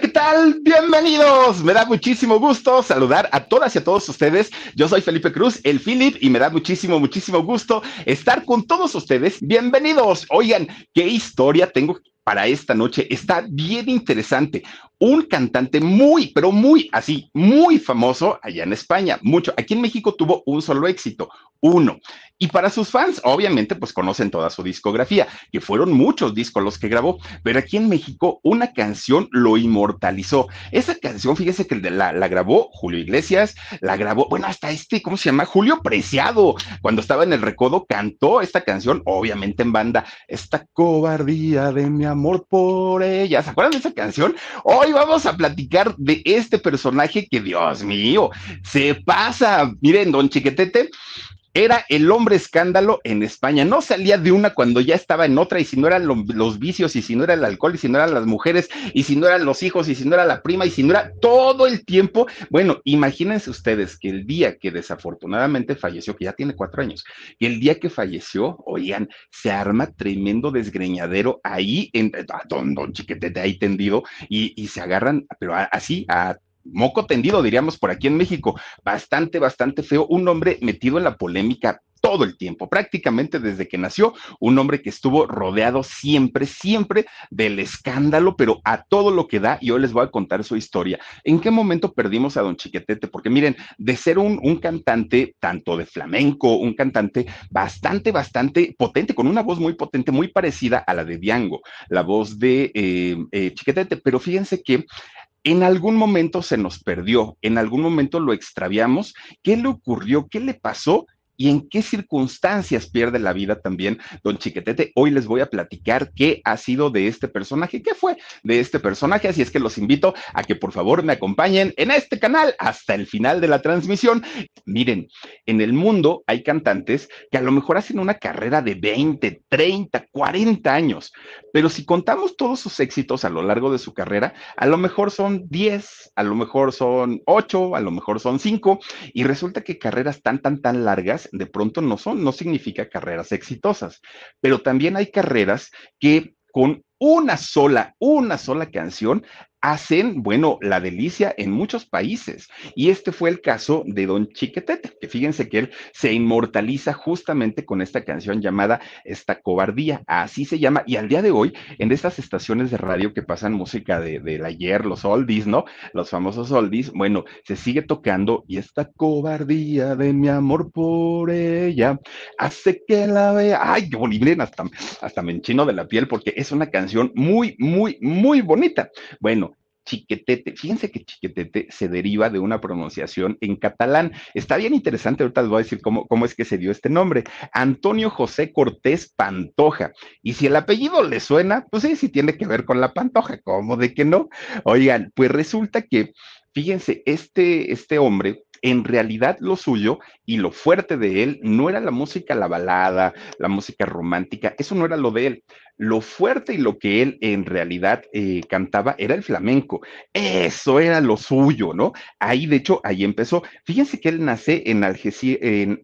¿Qué tal? Bienvenidos. Me da muchísimo gusto saludar a todas y a todos ustedes. Yo soy Felipe Cruz, el Philip, y me da muchísimo, muchísimo gusto estar con todos ustedes. Bienvenidos. Oigan, ¿qué historia tengo para esta noche? Está bien interesante un cantante muy, pero muy así, muy famoso allá en España, mucho. Aquí en México tuvo un solo éxito, uno. Y para sus fans, obviamente, pues conocen toda su discografía, que fueron muchos discos los que grabó, pero aquí en México una canción lo inmortalizó. Esa canción, fíjese que la, grabó Julio Iglesias, la grabó, bueno, hasta este, ¿cómo se llama? Julio Preciado, cuando estaba en el recodo, cantó esta canción, obviamente en banda, esta cobardía de mi amor por ella. ¿Se acuerdan de esa canción? Hoy vamos a platicar de este personaje que, Dios mío, se pasa. Miren, don Chiquetete era el hombre escándalo en España. No salía de una cuando ya estaba en otra, y si no eran los vicios, y si no era el alcohol, y si no eran las mujeres, y si no eran los hijos, y si no era la prima, y si no era todo el tiempo. Bueno, imagínense ustedes que el día que desafortunadamente falleció, que ya tiene cuatro años, que el día que falleció, oigan, se arma tremendo desgreñadero ahí, en, don, don Chiquetete ahí tendido, y, y se agarran, pero así, a moco tendido, diríamos por aquí en México, bastante, bastante feo, un hombre metido en la polémica todo el tiempo, prácticamente desde que nació, un hombre que estuvo rodeado siempre, siempre del escándalo, pero a todo lo que da, y hoy les voy a contar su historia. ¿En qué momento perdimos a don Chiquetete? Porque miren, de ser un, un cantante tanto de flamenco, un cantante bastante, bastante potente, con una voz muy potente, muy parecida a la de Diango, la voz de eh, eh, Chiquetete, pero fíjense que en algún momento se nos perdió, en algún momento lo extraviamos. ¿Qué le ocurrió? ¿Qué le pasó? Y en qué circunstancias pierde la vida también don Chiquetete. Hoy les voy a platicar qué ha sido de este personaje, qué fue de este personaje, así es que los invito a que por favor me acompañen en este canal hasta el final de la transmisión. Miren, en el mundo hay cantantes que a lo mejor hacen una carrera de 20, 30, 40 años, pero si contamos todos sus éxitos a lo largo de su carrera, a lo mejor son 10, a lo mejor son 8, a lo mejor son 5, y resulta que carreras tan, tan, tan largas de pronto no son, no significa carreras exitosas, pero también hay carreras que con una sola, una sola canción hacen, bueno, la delicia en muchos países. Y este fue el caso de Don Chiquetete, que fíjense que él se inmortaliza justamente con esta canción llamada Esta Cobardía, así se llama. Y al día de hoy, en estas estaciones de radio que pasan música de, del ayer, los oldies, ¿no? Los famosos oldies, bueno, se sigue tocando y esta cobardía de mi amor por ella hace que la vea. Ay, qué bonito, hasta, hasta me enchino de la piel porque es una canción muy, muy, muy bonita. Bueno, Chiquetete. Fíjense que Chiquetete se deriva de una pronunciación en catalán. Está bien interesante, ahorita les voy a decir cómo, cómo es que se dio este nombre. Antonio José Cortés Pantoja. Y si el apellido le suena, pues sí, sí tiene que ver con la Pantoja, ¿cómo de que no? Oigan, pues resulta que, fíjense, este, este hombre en realidad lo suyo y lo fuerte de él no era la música, la balada, la música romántica, eso no era lo de él. Lo fuerte y lo que él en realidad eh, cantaba era el flamenco. Eso era lo suyo, ¿no? Ahí, de hecho, ahí empezó. Fíjense que él nace en Algeciras, en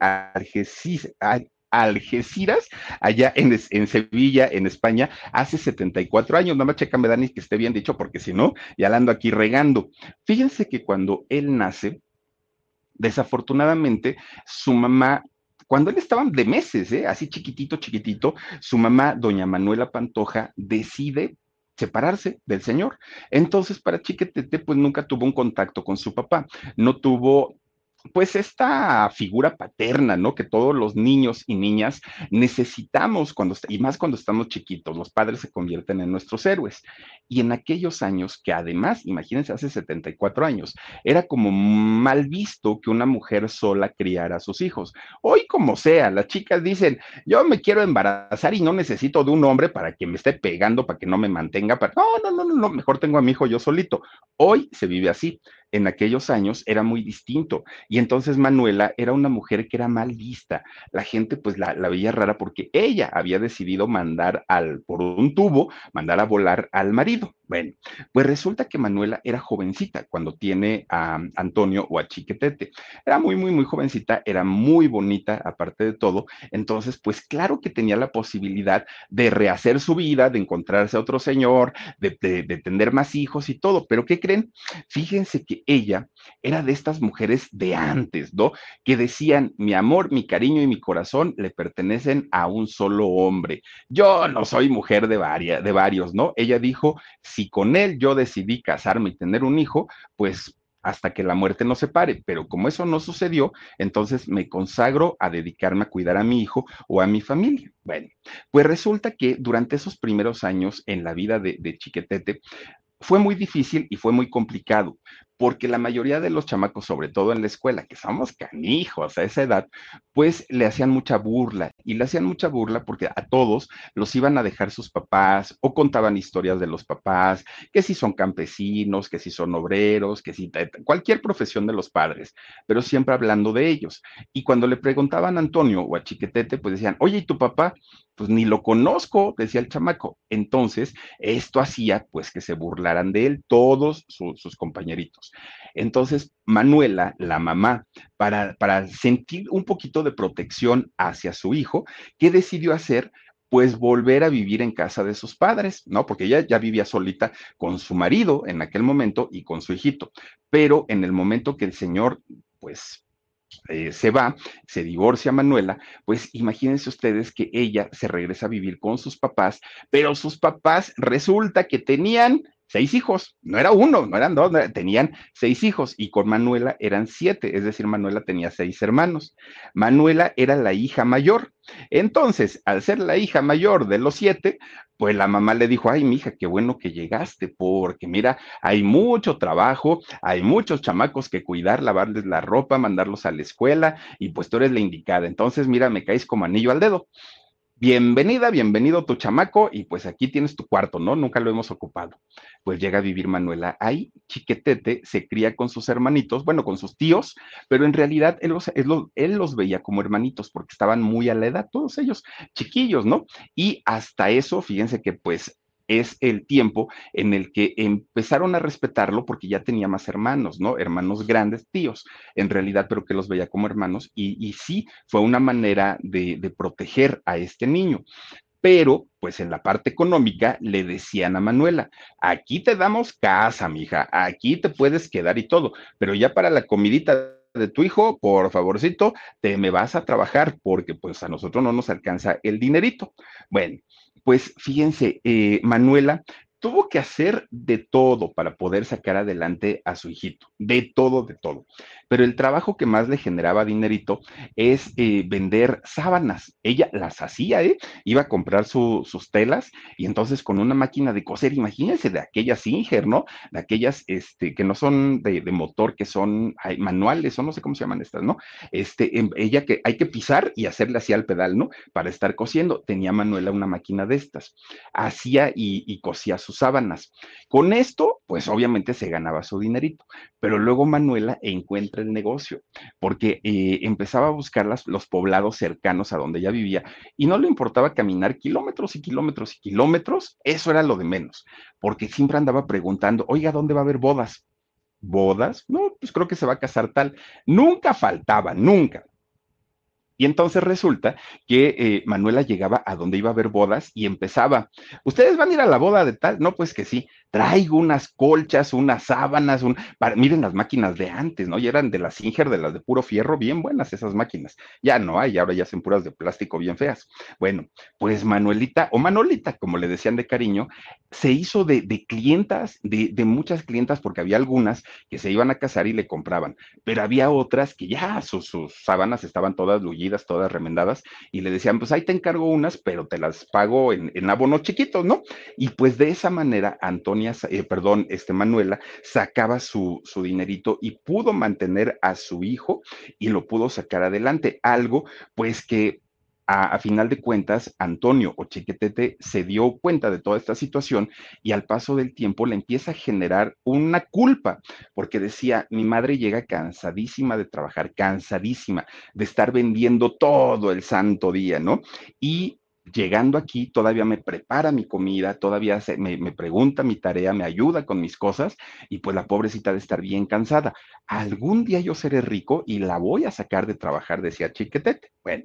Algeciras, allá en, en, Sevilla, en España, hace 74 años. Nada más chécame, Dani, que esté bien dicho, porque si no, ya la ando aquí regando. Fíjense que cuando él nace, desafortunadamente, su mamá cuando él estaba de meses, ¿eh? así chiquitito, chiquitito, su mamá, doña Manuela Pantoja, decide separarse del señor. Entonces, para Chiquetete, pues nunca tuvo un contacto con su papá, no tuvo pues esta figura paterna, ¿no? Que todos los niños y niñas necesitamos cuando, y más cuando estamos chiquitos, los padres se convierten en nuestros héroes. Y en aquellos años, que además, imagínense, hace 74 años, era como mal visto que una mujer sola criara a sus hijos. Hoy como sea, las chicas dicen, yo me quiero embarazar y no necesito de un hombre para que me esté pegando, para que no me mantenga, para... No, no, no, no, no, mejor tengo a mi hijo yo solito. Hoy se vive así en aquellos años era muy distinto. Y entonces Manuela era una mujer que era mal vista. La gente pues la, veía rara porque ella había decidido mandar al, por un tubo, mandar a volar al marido. Bueno, pues resulta que Manuela era jovencita cuando tiene a Antonio o a Chiquetete. Era muy, muy, muy jovencita, era muy bonita aparte de todo. Entonces, pues claro que tenía la posibilidad de rehacer su vida, de encontrarse a otro señor, de, de tener más hijos y todo. Pero ¿qué creen? Fíjense que ella era de estas mujeres de antes, ¿no? Que decían, mi amor, mi cariño y mi corazón le pertenecen a un solo hombre. Yo no soy mujer de, de varios, ¿no? Ella dijo, si con él yo decidí casarme y tener un hijo, pues hasta que la muerte nos separe, pero como eso no sucedió, entonces me consagro a dedicarme a cuidar a mi hijo o a mi familia. Bueno, pues resulta que durante esos primeros años en la vida de, de Chiquetete, fue muy difícil y fue muy complicado, porque la mayoría de los chamacos, sobre todo en la escuela, que somos canijos a esa edad, pues le hacían mucha burla y le hacían mucha burla porque a todos los iban a dejar sus papás o contaban historias de los papás, que si son campesinos, que si son obreros, que si cualquier profesión de los padres, pero siempre hablando de ellos. Y cuando le preguntaban a Antonio o a Chiquetete, pues decían, oye, ¿y tu papá? Pues ni lo conozco, decía el chamaco. Entonces, esto hacía pues que se burlaran de él todos sus compañeritos. Entonces, Manuela, la mamá, para, para sentir un poquito de protección hacia su hijo, ¿qué decidió hacer? pues volver a vivir en casa de sus padres, ¿no? Porque ella ya vivía solita con su marido en aquel momento y con su hijito. Pero en el momento que el señor, pues, eh, se va, se divorcia Manuela, pues imagínense ustedes que ella se regresa a vivir con sus papás, pero sus papás resulta que tenían seis hijos, no era uno, no eran dos, tenían seis hijos y con Manuela eran siete, es decir, Manuela tenía seis hermanos. Manuela era la hija mayor. Entonces, al ser la hija mayor de los siete, pues la mamá le dijo, ay, mija, qué bueno que llegaste, porque mira, hay mucho trabajo, hay muchos chamacos que cuidar, lavarles la ropa, mandarlos a la escuela, y pues tú eres la indicada. Entonces, mira, me caes como anillo al dedo bienvenida, bienvenido tu chamaco y pues aquí tienes tu cuarto, ¿no? Nunca lo hemos ocupado. Pues llega a vivir Manuela ahí, chiquetete, se cría con sus hermanitos, bueno, con sus tíos, pero en realidad él los, él los, veía como hermanitos porque estaban muy a la edad, todos ellos chiquillos, ¿no? Y hasta eso, fíjense que pues es el tiempo en el que empezaron a respetarlo porque ya tenía más hermanos, ¿no? Hermanos grandes, tíos, en realidad, pero que los veía como hermanos y, sí, fue una manera de, de proteger a este niño pero pues en la parte económica le decían a Manuela, aquí te damos casa, mija, aquí te puedes quedar y todo, pero ya para la comidita de tu hijo, por favorcito, te me vas a trabajar porque pues a nosotros no nos alcanza el dinerito. Bueno, pues fíjense, eh, Manuela tuvo que hacer de todo para poder sacar adelante a su hijito, de todo, de todo. Pero el trabajo que más le generaba dinerito es eh, vender sábanas. Ella las hacía, ¿eh? Iba a comprar sus telas y entonces con una máquina de coser, imagínense de aquellas Singer, ¿no? De aquellas este, que no son de, motor, que son manuales, o no sé cómo se llaman estas, ¿no? Este, em, ella que hay que pisar y hacerle así al pedal, ¿no? Para estar cosiendo. Tenía Manuela una máquina de estas. Hacía y, y cosía sus sábanas. Con esto, pues obviamente se ganaba su dinerito, pero luego Manuela encuentra el negocio, porque eh, empezaba a buscar los poblados cercanos a donde ella vivía y no le importaba caminar kilómetros y kilómetros y kilómetros, eso era lo de menos, porque siempre andaba preguntando, oiga, ¿dónde va a haber bodas? ¿Bodas? No, pues creo que se va a casar tal. Nunca faltaba, nunca. Y entonces resulta que eh, Manuela llegaba a donde iba a haber bodas y empezaba, ¿ustedes van a ir a la boda de tal? No, pues que sí, traigo unas colchas, unas sábanas, miren las máquinas de antes, ¿no? Y eran de la Singer, de las de puro fierro, bien buenas esas máquinas. Ya no hay, ahora ya son puras de plástico bien feas. Bueno, pues Manuelita, o Manolita, como le decían de cariño, se hizo de, clientas, de, de muchas clientas, porque había algunas que se iban a casar y le compraban, pero había otras que ya sus, sus sábanas estaban todas lullidas todas remendadas, y le decían, pues ahí te encargo unas, pero te las pago en, en abonos chiquitos, ¿no? Y pues de esa manera, Eh, perdón, este Manuela, sacaba su, su dinerito y pudo mantener a su hijo y lo pudo sacar adelante, algo pues que a, final de cuentas, Antonio o Chiquetete se dio cuenta de toda esta situación y al paso del tiempo le empieza a generar una culpa, porque decía, mi madre llega cansadísima de trabajar, cansadísima de estar vendiendo todo el santo día, ¿no? Y llegando aquí, todavía me prepara mi comida, todavía me, pregunta mi tarea, me ayuda con mis cosas, y pues la pobrecita de estar bien cansada. Algún día yo seré rico y la voy a sacar de trabajar, decía Chiquetete. Bueno,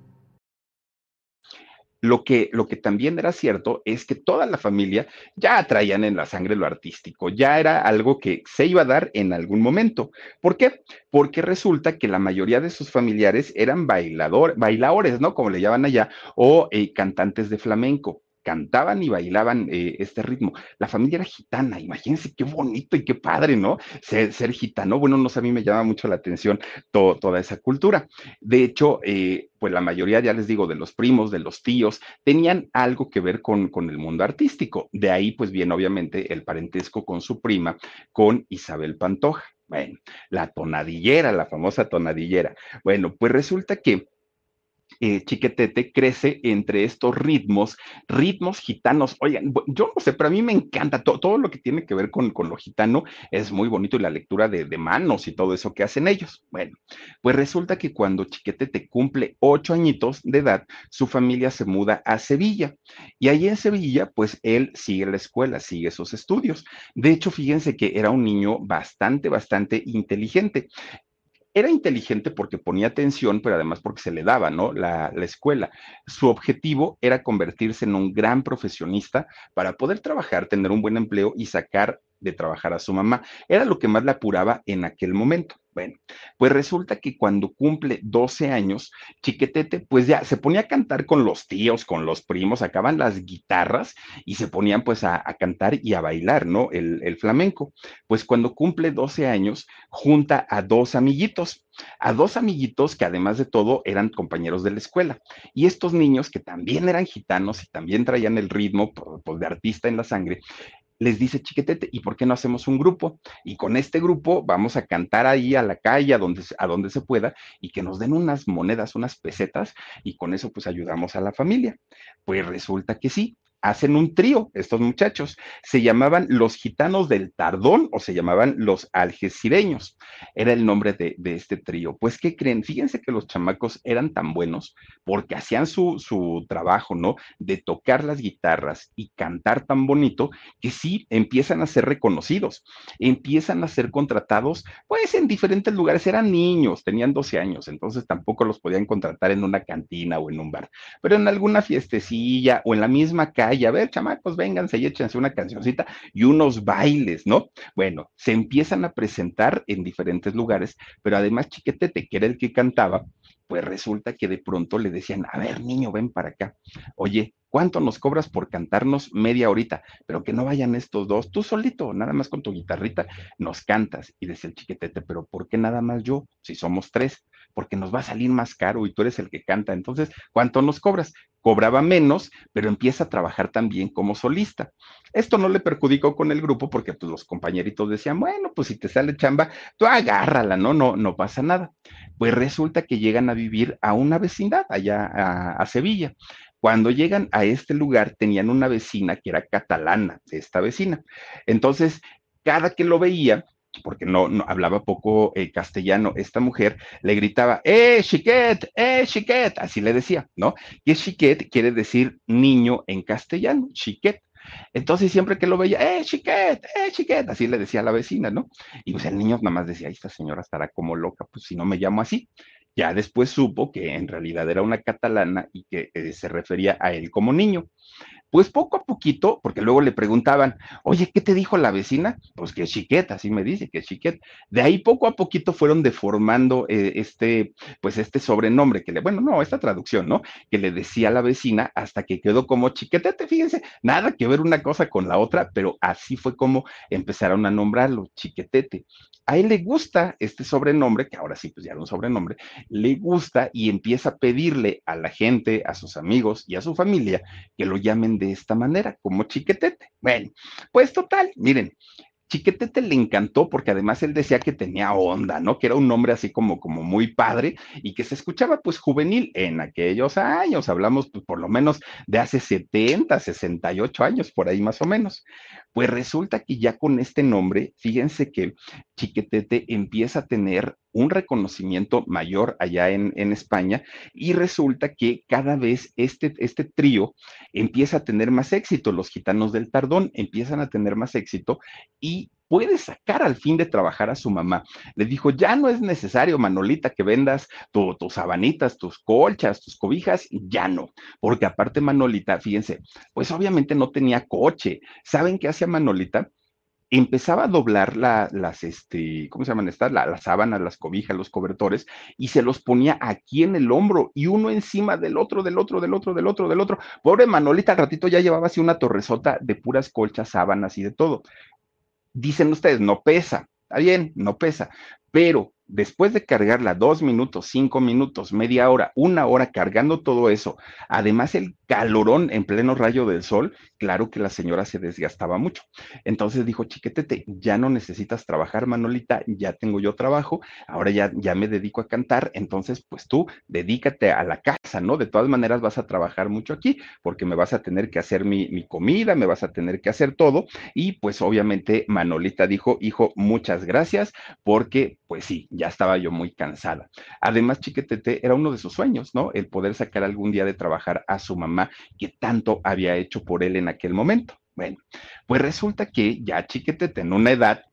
Lo que, lo que también era cierto es que toda la familia ya traían en la sangre lo artístico, ya era algo que se iba a dar en algún momento. ¿Por qué? Porque resulta que la mayoría de sus familiares eran bailador, bailadores, ¿no? Como le llaman allá, o eh, cantantes de flamenco cantaban y bailaban eh, este ritmo. La familia era gitana, imagínense qué bonito y qué padre, ¿no? Ser, gitano, bueno, no sé, a mí me llama mucho la atención toda esa cultura. De hecho, eh, pues la mayoría, ya les digo, de los primos, de los tíos, tenían algo que ver con, con el mundo artístico. De ahí, pues viene obviamente el parentesco con su prima, con Isabel Pantoja. Bueno, la tonadillera, la famosa tonadillera. Bueno, pues resulta que eh, Chiquetete crece entre estos ritmos, ritmos gitanos. Oigan, yo no sé, pero a mí me encanta todo lo que tiene que ver con, lo gitano, es muy bonito y la lectura de, de, manos y todo eso que hacen ellos. Bueno, pues resulta que cuando Chiquetete cumple ocho añitos de edad, su familia se muda a Sevilla y ahí en Sevilla, pues él sigue la escuela, sigue sus estudios. De hecho, fíjense que era un niño bastante, bastante inteligente era inteligente porque ponía atención, pero además porque se le daba, ¿no? La, la, escuela. Su objetivo era convertirse en un gran profesionista para poder trabajar, tener un buen empleo y sacar de trabajar a su mamá. Era lo que más le apuraba en aquel momento. Bueno, pues resulta que cuando cumple 12 años, Chiquetete, pues ya se ponía a cantar con los tíos, con los primos, sacaban las guitarras y se ponían pues a, cantar y a bailar, ¿no? El, el, flamenco. Pues cuando cumple 12 años, junta a dos amiguitos, a dos amiguitos que además de todo eran compañeros de la escuela. Y estos niños que también eran gitanos y también traían el ritmo pues, de artista en la sangre, les dice Chiquetete, ¿y por qué no hacemos un grupo? Y con este grupo vamos a cantar ahí a la calle, a donde, a donde se pueda, y que nos den unas monedas, unas pesetas, y con eso pues ayudamos a la familia. Pues resulta que sí, hacen un trío, estos muchachos. Se llamaban los gitanos del Tardón o se llamaban los algecireños. Era el nombre de, este trío. Pues, ¿qué creen? Fíjense que los chamacos eran tan buenos porque hacían su, su trabajo, ¿no? De tocar las guitarras y cantar tan bonito que sí empiezan a ser reconocidos, empiezan a ser contratados, pues en diferentes lugares. Eran niños, tenían 12 años, entonces tampoco los podían contratar en una cantina o en un bar, pero en alguna fiestecilla o en la misma calle y a ver, chamacos, vénganse y échense una cancioncita y unos bailes, ¿no? Bueno, se empiezan a presentar en diferentes lugares, pero además Chiquetete, que era el que cantaba, pues resulta que de pronto le decían, a ver, niño, ven para acá. Oye, ¿cuánto nos cobras por cantarnos media horita? Pero que no vayan estos dos, tú solito, nada más con tu guitarrita, nos cantas. Y decía el chiquetete, pero ¿por qué nada más yo? Si somos tres, porque nos va a salir más caro y tú eres el que canta. Entonces, ¿cuánto nos cobras? cobraba menos, pero empieza a trabajar también como solista. Esto no le perjudicó con el grupo porque pues, los compañeritos decían, bueno, pues si te sale chamba, tú agárrala, ¿no? No, no pasa nada. Pues resulta que llegan a vivir a una vecindad allá a, Sevilla. Cuando llegan a este lugar tenían una vecina que era catalana, esta vecina. Entonces, cada que lo veía, porque no, no hablaba poco eh, castellano, esta mujer le gritaba, ¡eh, chiquet! ¡eh, chiquet! Así le decía, ¿no? Y chiquet quiere decir niño en castellano, chiquet. Entonces, siempre que lo veía, ¡eh, chiquet! ¡eh, chiquet! Así le decía a la vecina, ¿no? Y pues el niño nada más decía, esta señora estará como loca, pues si no me llamo así. Ya después supo que en realidad era una catalana y que eh, se refería a él como niño. Pues poco a poquito, porque luego le preguntaban, oye, ¿qué te dijo la vecina? Pues que chiqueta, así me dice, que chiqueta. De ahí poco a poquito fueron deformando eh, este, pues este sobrenombre que le, bueno, no, esta traducción, ¿no? Que le decía la vecina hasta que quedó como chiquetete, fíjense, nada que ver una cosa con la otra, pero así fue como empezaron a nombrarlo, chiquetete a él le gusta este sobrenombre, que ahora sí, pues ya era un sobrenombre, le gusta y empieza a pedirle a la gente, a sus amigos y a su familia que lo llamen de esta manera, como chiquetete. Bueno, pues total, miren, Chiquetete le encantó porque además él decía que tenía onda, ¿no? Que era un nombre así como, como muy padre y que se escuchaba pues juvenil en aquellos años, hablamos pues por lo menos de hace 70, 68 años, por ahí más o menos. Pues resulta que ya con este nombre, fíjense que Chiquetete empieza a tener un reconocimiento mayor allá en, España y resulta que cada vez este, este trío empieza a tener más éxito, los gitanos del Tardón empiezan a tener más éxito y puede sacar al fin de trabajar a su mamá. Le dijo, ya no es necesario, Manolita, que vendas tus sabanitas, tus colchas, tus cobijas, ya no, porque aparte Manolita, fíjense, pues obviamente no tenía coche. ¿Saben qué hacía Manolita? empezaba a doblar las, este, ¿cómo se llaman estas? las sábanas, las cobijas, los cobertores, y se los ponía aquí en el hombro, y uno encima del otro, del otro, del otro, del otro, del otro. Pobre Manolita, al ratito ya llevaba así una torresota de puras colchas, sábanas y de todo. Dicen ustedes, no pesa, está bien, no pesa, pero después de cargarla dos minutos, cinco minutos, media hora, una hora cargando todo eso, además el calorón en pleno rayo del sol, claro que la señora se desgastaba mucho. Entonces dijo, chiquetete, ya no necesitas trabajar, Manolita, ya tengo yo trabajo, ahora ya, ya me dedico a cantar, entonces pues tú dedícate a la casa, ¿no? De todas maneras vas a trabajar mucho aquí porque me vas a tener que hacer mi, mi comida, me vas a tener que hacer todo y pues obviamente Manolita dijo, hijo, muchas gracias porque pues sí, ya estaba yo muy cansada. Además, Chiquetete era uno de sus sueños, ¿no? El poder sacar algún día de trabajar a su mamá que tanto había hecho por él en aquel momento. Bueno, pues resulta que ya Chiquetete en una edad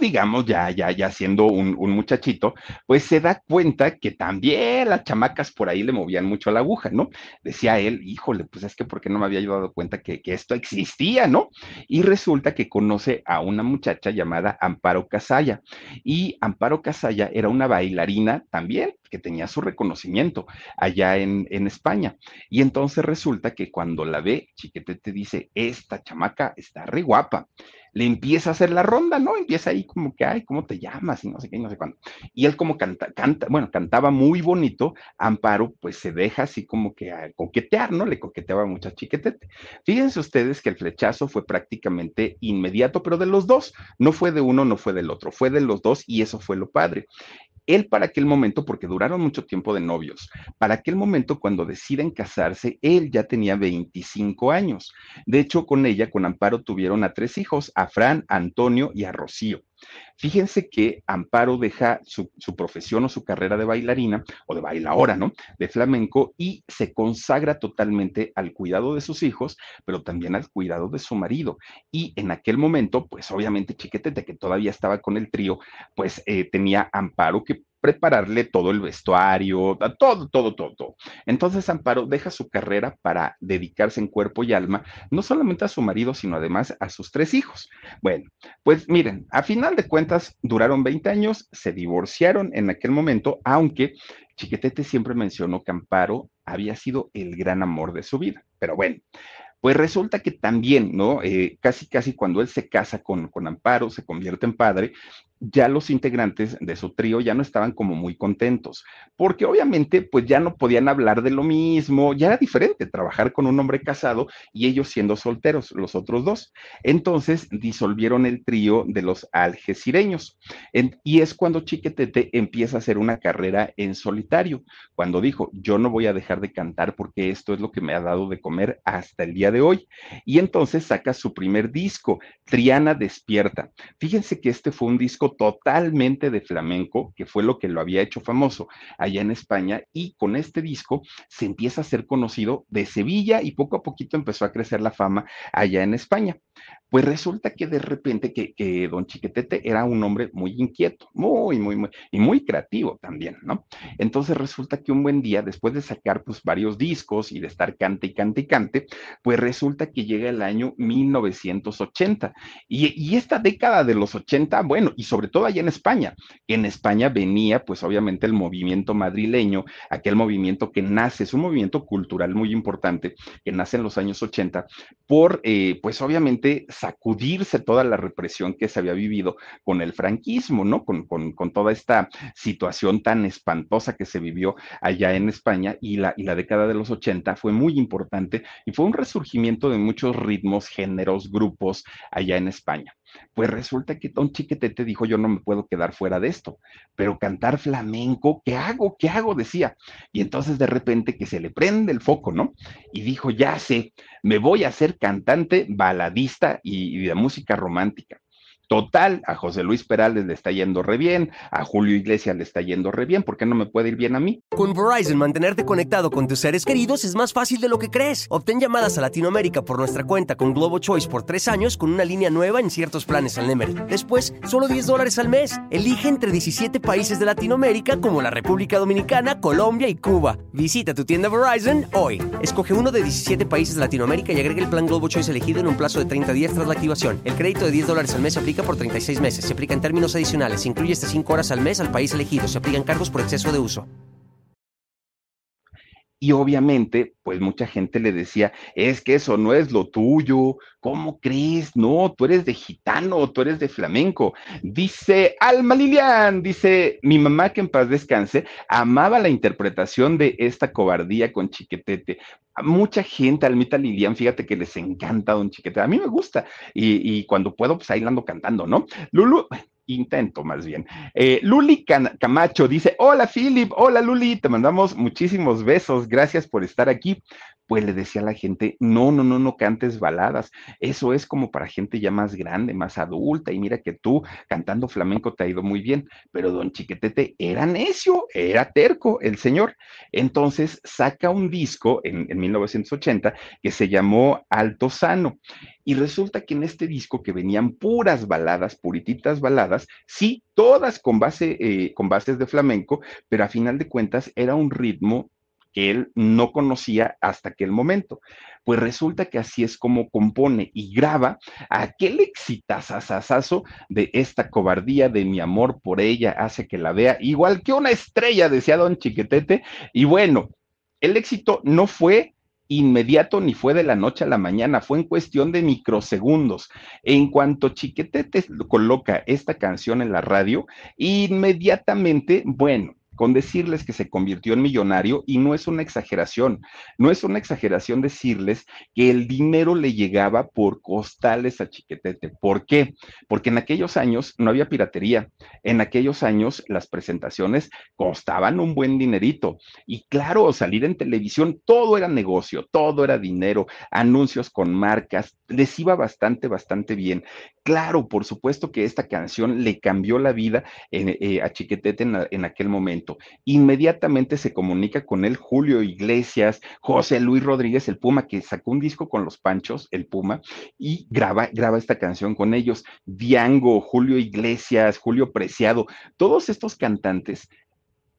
digamos, ya, ya, ya siendo un, muchachito, pues se da cuenta que también las chamacas por ahí le movían mucho la aguja, ¿no? Decía él, híjole, pues es que porque no me había dado cuenta que, que, esto existía, ¿no? Y resulta que conoce a una muchacha llamada Amparo Casaya. Y Amparo Casaya era una bailarina también que tenía su reconocimiento allá en, en España. Y entonces resulta que cuando la ve, Chiquete te dice, esta chamaca está re guapa le empieza a hacer la ronda, ¿no? Empieza ahí como que, ay, ¿cómo te llamas? Y no sé qué, no sé cuándo. Y él como canta, canta, bueno, cantaba muy bonito, Amparo pues se deja así como que a coquetear, ¿no? Le coqueteaba mucho a Chiquetete. Fíjense ustedes que el flechazo fue prácticamente inmediato, pero de los dos, no fue de uno, no fue del otro, fue de los dos y eso fue lo padre. Él para aquel momento, porque duraron mucho tiempo de novios, para aquel momento cuando deciden casarse, él ya tenía 25 años. De hecho, con ella, con Amparo, tuvieron a tres hijos, a Fran, a Antonio y a Rocío. Fíjense que Amparo deja su, profesión o su carrera de bailarina o de bailaora, ¿no? De flamenco y se consagra totalmente al cuidado de sus hijos, pero también al cuidado de su marido. Y en aquel momento, pues obviamente Chiquetete, que todavía estaba con el trío, pues eh, tenía Amparo que prepararle todo el vestuario, todo, todo, todo, todo. Entonces Amparo deja su carrera para dedicarse en cuerpo y alma, no solamente a su marido, sino además a sus tres hijos. Bueno, pues miren, a final de cuentas duraron 20 años, se divorciaron en aquel momento, aunque Chiquetete siempre mencionó que Amparo había sido el gran amor de su vida. Pero bueno, pues resulta que también, ¿no? Eh, casi, casi cuando él se casa con, con Amparo, se convierte en padre, ya los integrantes de su trío ya no estaban como muy contentos, porque obviamente pues ya no podían hablar de lo mismo, ya era diferente trabajar con un hombre casado y ellos siendo solteros, los otros dos. Entonces disolvieron el trío de los algecireños y es cuando Chiquetete empieza a hacer una carrera en solitario, cuando dijo, yo no voy a dejar de cantar porque esto es lo que me ha dado de comer hasta el día de hoy. Y entonces saca su primer disco, Triana Despierta. Fíjense que este fue un disco totalmente de flamenco, que fue lo que lo había hecho famoso allá en España, y con este disco se empieza a ser conocido de Sevilla y poco a poquito empezó a crecer la fama allá en España. Pues resulta que de repente que, don Chiquetete era un hombre muy inquieto, muy, muy, muy, y muy creativo también, ¿no? Entonces resulta que un buen día, después de sacar pues varios discos y de estar cante y cante y cante, pues resulta que llega el año 1980. Y, y esta década de los 80, bueno, y sobre todo allá en España, en España venía pues obviamente el movimiento madrileño, aquel movimiento que nace, es un movimiento cultural muy importante, que nace en los años 80, por eh, pues obviamente sacudirse toda la represión que se había vivido con el franquismo, ¿no? Con, con, toda esta situación tan espantosa que se vivió allá en España y la, y la década de los 80 fue muy importante y fue un resurgimiento de muchos ritmos, géneros, grupos allá en España. Pues resulta que Don Chiquetete dijo, yo no me puedo quedar fuera de esto, pero cantar flamenco, ¿qué hago? ¿Qué hago? Decía. Y entonces de repente que se le prende el foco, ¿no? Y dijo, ya sé, me voy a ser cantante baladista y, y de música romántica. Total, a José Luis Perales le está yendo re bien, a Julio Iglesias le está yendo re bien, ¿por qué no me puede ir bien a mí? Con Verizon, mantenerte conectado con tus seres queridos es más fácil de lo que crees. Obtén llamadas a Latinoamérica por nuestra cuenta con Globo Choice por tres años con una línea nueva en ciertos planes al Nemery. Después, solo 10 dólares al mes. Elige entre 17 países de Latinoamérica como la República Dominicana, Colombia y Cuba. Visita tu tienda Verizon hoy. Escoge uno de 17 países de Latinoamérica y agrega el plan Globo Choice elegido en un plazo de 30 días tras la activación. El crédito de 10 dólares al mes se aplica por 36 meses. Se aplica en términos adicionales. Se incluye hasta 5 horas al mes al país elegido. Se aplican cargos por exceso de uso. Y obviamente, pues mucha gente le decía, es que eso no es lo tuyo, ¿cómo crees? No, tú eres de gitano, tú eres de flamenco. Dice Alma Lilian, dice, mi mamá que en paz descanse, amaba la interpretación de esta cobardía con Chiquetete. Mucha gente, Almita Lilian, fíjate que les encanta Don Chiquetete, a mí me gusta, y, y cuando puedo, pues ahí la ando cantando, ¿no? Lulu, intento más bien. Eh, Luli Camacho dice, hola Philip, hola Luli, te mandamos muchísimos besos, gracias por estar aquí. Pues le decía a la gente, no, no, no, no cantes baladas, eso es como para gente ya más grande, más adulta, y mira que tú cantando flamenco te ha ido muy bien, pero don Chiquetete era necio, era terco el señor. Entonces saca un disco en, en 1980 que se llamó Alto Sano. Y resulta que en este disco que venían puras baladas, purititas baladas, sí, todas con, base, eh, con bases de flamenco, pero a final de cuentas era un ritmo que él no conocía hasta aquel momento. Pues resulta que así es como compone y graba aquel exitazazazazo de esta cobardía de mi amor por ella hace que la vea igual que una estrella, decía don Chiquetete. Y bueno, el éxito no fue inmediato ni fue de la noche a la mañana, fue en cuestión de microsegundos. En cuanto Chiquetete coloca esta canción en la radio, inmediatamente, bueno, con decirles que se convirtió en millonario y no es una exageración, no es una exageración decirles que el dinero le llegaba por costales a Chiquetete. ¿Por qué? Porque en aquellos años no había piratería, en aquellos años las presentaciones costaban un buen dinerito y claro, salir en televisión, todo era negocio, todo era dinero, anuncios con marcas, les iba bastante, bastante bien. Claro, por supuesto que esta canción le cambió la vida eh, a Chiquetete en aquel momento Inmediatamente se comunica con él Julio Iglesias, José Luis Rodríguez, el Puma, que sacó un disco con los Panchos, el Puma, y graba, graba esta canción con ellos. Diango, Julio Iglesias, Julio Preciado, todos estos cantantes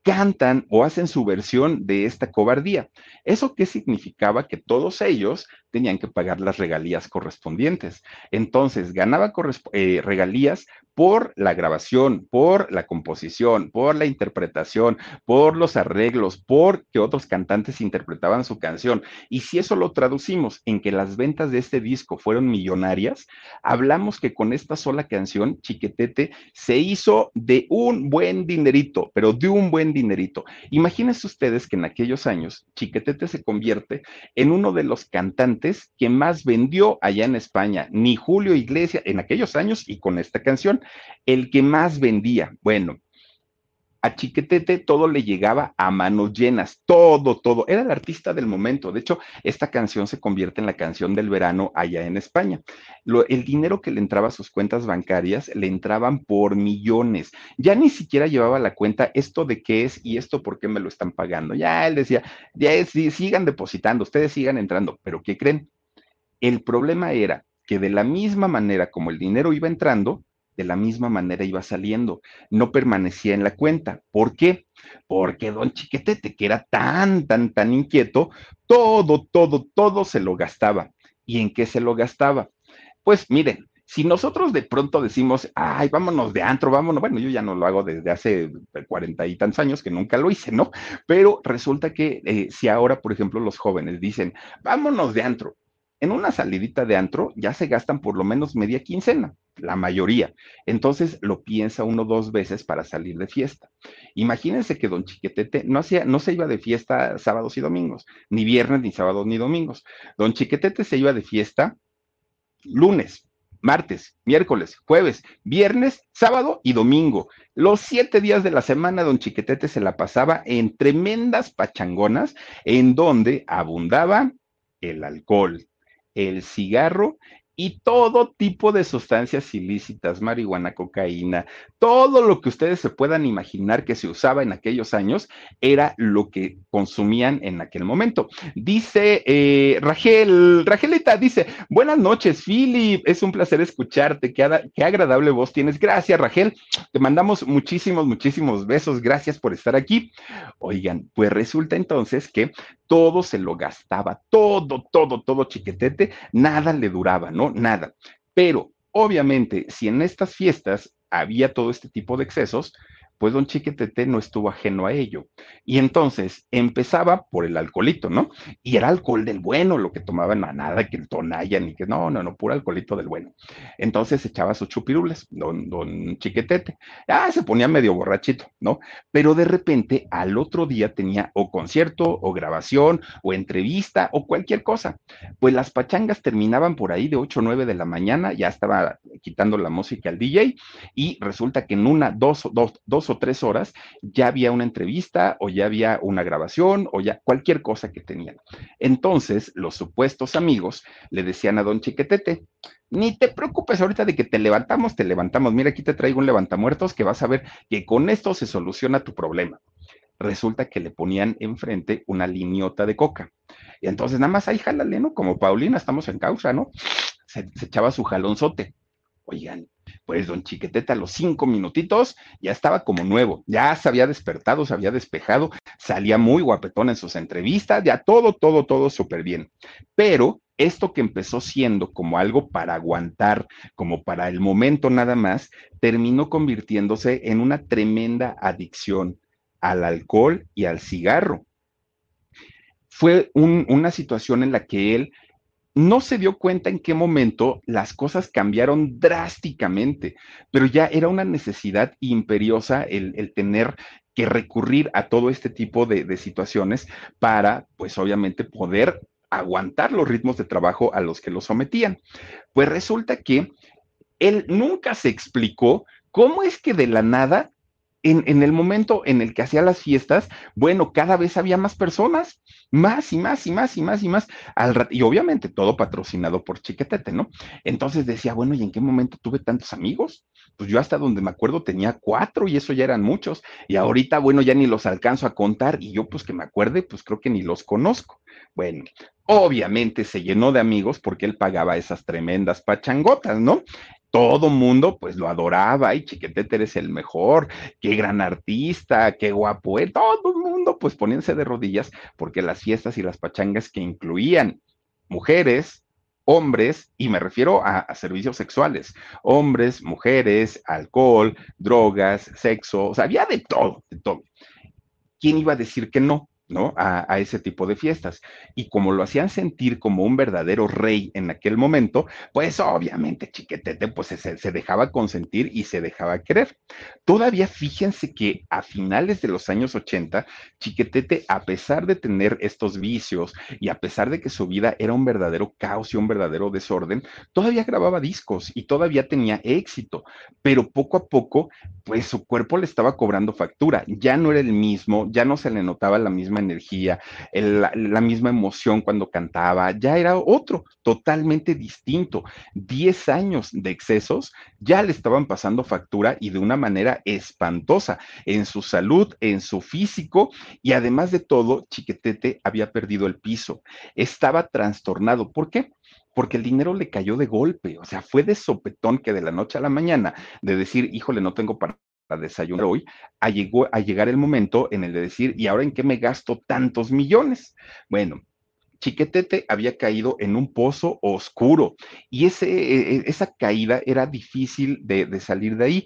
cantan o hacen su versión de esta cobardía. ¿Eso qué significaba? Que todos ellos tenían que pagar las regalías correspondientes. Entonces, ganaba eh, regalías por la grabación, por la composición, por la interpretación, por los arreglos, por que otros cantantes interpretaban su canción. Y si eso lo traducimos en que las ventas de este disco fueron millonarias, hablamos que con esta sola canción, Chiquetete se hizo de un buen dinerito, pero de un buen dinerito. Imagínense ustedes que en aquellos años, Chiquetete se convierte en uno de los cantantes que más vendió allá en España, ni Julio Iglesias en aquellos años y con esta canción el que más vendía. Bueno, a Chiquetete todo le llegaba a manos llenas, todo, todo. Era el artista del momento. De hecho, esta canción se convierte en la canción del verano allá en España. el dinero que le entraba a sus cuentas bancarias le entraban por millones. Ya ni siquiera llevaba la cuenta esto de qué es y esto por qué me lo están pagando. Ya él decía, ya sigan depositando, ustedes sigan entrando. Pero ¿qué creen? El problema era que de la misma manera como el dinero iba entrando, de la misma manera iba saliendo, no permanecía en la cuenta. ¿Por qué? Porque don Chiquetete, que era tan, tan, tan inquieto, todo, todo, todo se lo gastaba. ¿Y en qué se lo gastaba? Pues miren, si nosotros de pronto decimos, ay, vámonos de antro, vámonos, bueno, yo ya no lo hago desde hace cuarenta y tantos años que nunca lo hice, ¿no? Pero resulta que eh, si ahora, por ejemplo, los jóvenes dicen, vámonos de antro, en una salidita de antro ya se gastan por lo menos media quincena, la mayoría. Entonces lo piensa uno dos veces para salir de fiesta. Imagínense que don Chiquetete no, hacía, no se iba de fiesta sábados y domingos, ni viernes, ni sábados, ni domingos. Don Chiquetete se iba de fiesta lunes, martes, miércoles, jueves, viernes, sábado y domingo. Los siete días de la semana, don Chiquetete se la pasaba en tremendas pachangonas en donde abundaba el alcohol, el cigarro y todo tipo de sustancias ilícitas, marihuana, cocaína, todo lo que ustedes se puedan imaginar que se usaba en aquellos años era lo que consumían en aquel momento. Dice eh, Rachel, dice, buenas noches, Philip, es un placer escucharte, qué, qué agradable voz tienes. Gracias, Rachel, te mandamos muchísimos, muchísimos besos, gracias por estar aquí. Oigan, pues resulta entonces que todo se lo gastaba, todo, todo, todo chiquetete, nada le duraba, ¿no? Nada. Pero obviamente, si en estas fiestas había todo este tipo de excesos, pues don Chiquetete no estuvo ajeno a ello. Y entonces empezaba por el alcoholito, ¿no? Y era alcohol del bueno, lo que tomaban a nada, que el tonalla, ni que no, no, no, puro alcoholito del bueno. Entonces echaba sus chupirules, don, don Chiquetete. Ah, se ponía medio borrachito, ¿no? Pero de repente al otro día tenía o concierto, o grabación, o entrevista, o cualquier cosa. Pues las pachangas terminaban por ahí de 8 o 9 de la mañana, ya estaba quitando la música al DJ, y resulta que en una, dos, dos, dos tres horas, ya había una entrevista o ya había una grabación o ya cualquier cosa que tenían. Entonces, los supuestos amigos le decían a don Chiquetete, ni te preocupes ahorita de que te levantamos, te levantamos. Mira, aquí te traigo un levantamuertos que vas a ver que con esto se soluciona tu problema. Resulta que le ponían enfrente una liniota de coca. Y entonces nada más ahí jálale, ¿no? Como Paulina, estamos en causa, ¿no? Se, se echaba su jalonzote. Oigan, pues don Chiquetete a los cinco minutitos ya estaba como nuevo, ya se había despertado, se había despejado, salía muy guapetón en sus entrevistas, ya todo, todo, todo súper bien. Pero esto que empezó siendo como algo para aguantar, como para el momento nada más, terminó convirtiéndose en una tremenda adicción al alcohol y al cigarro. Fue una situación en la que él no se dio cuenta en qué momento las cosas cambiaron drásticamente, pero ya era una necesidad imperiosa el, tener que recurrir a todo este tipo de, de, situaciones para, pues obviamente, poder aguantar los ritmos de trabajo a los que lo sometían. Pues resulta que él nunca se explicó cómo es que de la nada en, el momento en el que hacía las fiestas, bueno, cada vez había más personas, más y más y más y más y más, al y obviamente todo patrocinado por Chiquetete, ¿no? Entonces decía, bueno, ¿y en qué momento tuve tantos amigos? Pues yo hasta donde me acuerdo tenía cuatro y eso ya eran muchos, y ahorita, bueno, ya ni los alcanzo a contar, y yo pues que me acuerde, pues creo que ni los conozco. Bueno, obviamente se llenó de amigos porque él pagaba esas tremendas pachangotas, ¿no? Todo mundo pues lo adoraba, y Chiquetete eres el mejor, qué gran artista, qué guapo, todo el mundo pues poniéndose de rodillas porque las fiestas y las pachangas que incluían mujeres, hombres, y me refiero a, a, servicios sexuales, hombres, mujeres, alcohol, drogas, sexo, o sea, había de todo, de todo. ¿Quién iba a decir que no? ¿No? A, a, ese tipo de fiestas. Y como lo hacían sentir como un verdadero rey en aquel momento, pues obviamente Chiquetete pues se, se, dejaba consentir y se dejaba querer. Todavía fíjense que a finales de los años 80, Chiquetete, a pesar de tener estos vicios y a pesar de que su vida era un verdadero caos y un verdadero desorden, todavía grababa discos y todavía tenía éxito, pero poco a poco, pues su cuerpo le estaba cobrando factura, ya no era el mismo, ya no se le notaba la misma energía, la, la, misma emoción cuando cantaba, ya era otro, totalmente distinto. Diez años de excesos ya le estaban pasando factura y de una manera espantosa en su salud, en su físico y además de todo, Chiquetete había perdido el piso, estaba trastornado. ¿Por qué? porque el dinero le cayó de golpe, o sea, fue de sopetón que de la noche a la mañana, de decir, híjole, no tengo para desayunar hoy, a, llegó, a llegar el momento en el de decir, ¿y ahora en qué me gasto tantos millones? Bueno, Chiquetete había caído en un pozo oscuro y ese, esa caída era difícil de, de salir de ahí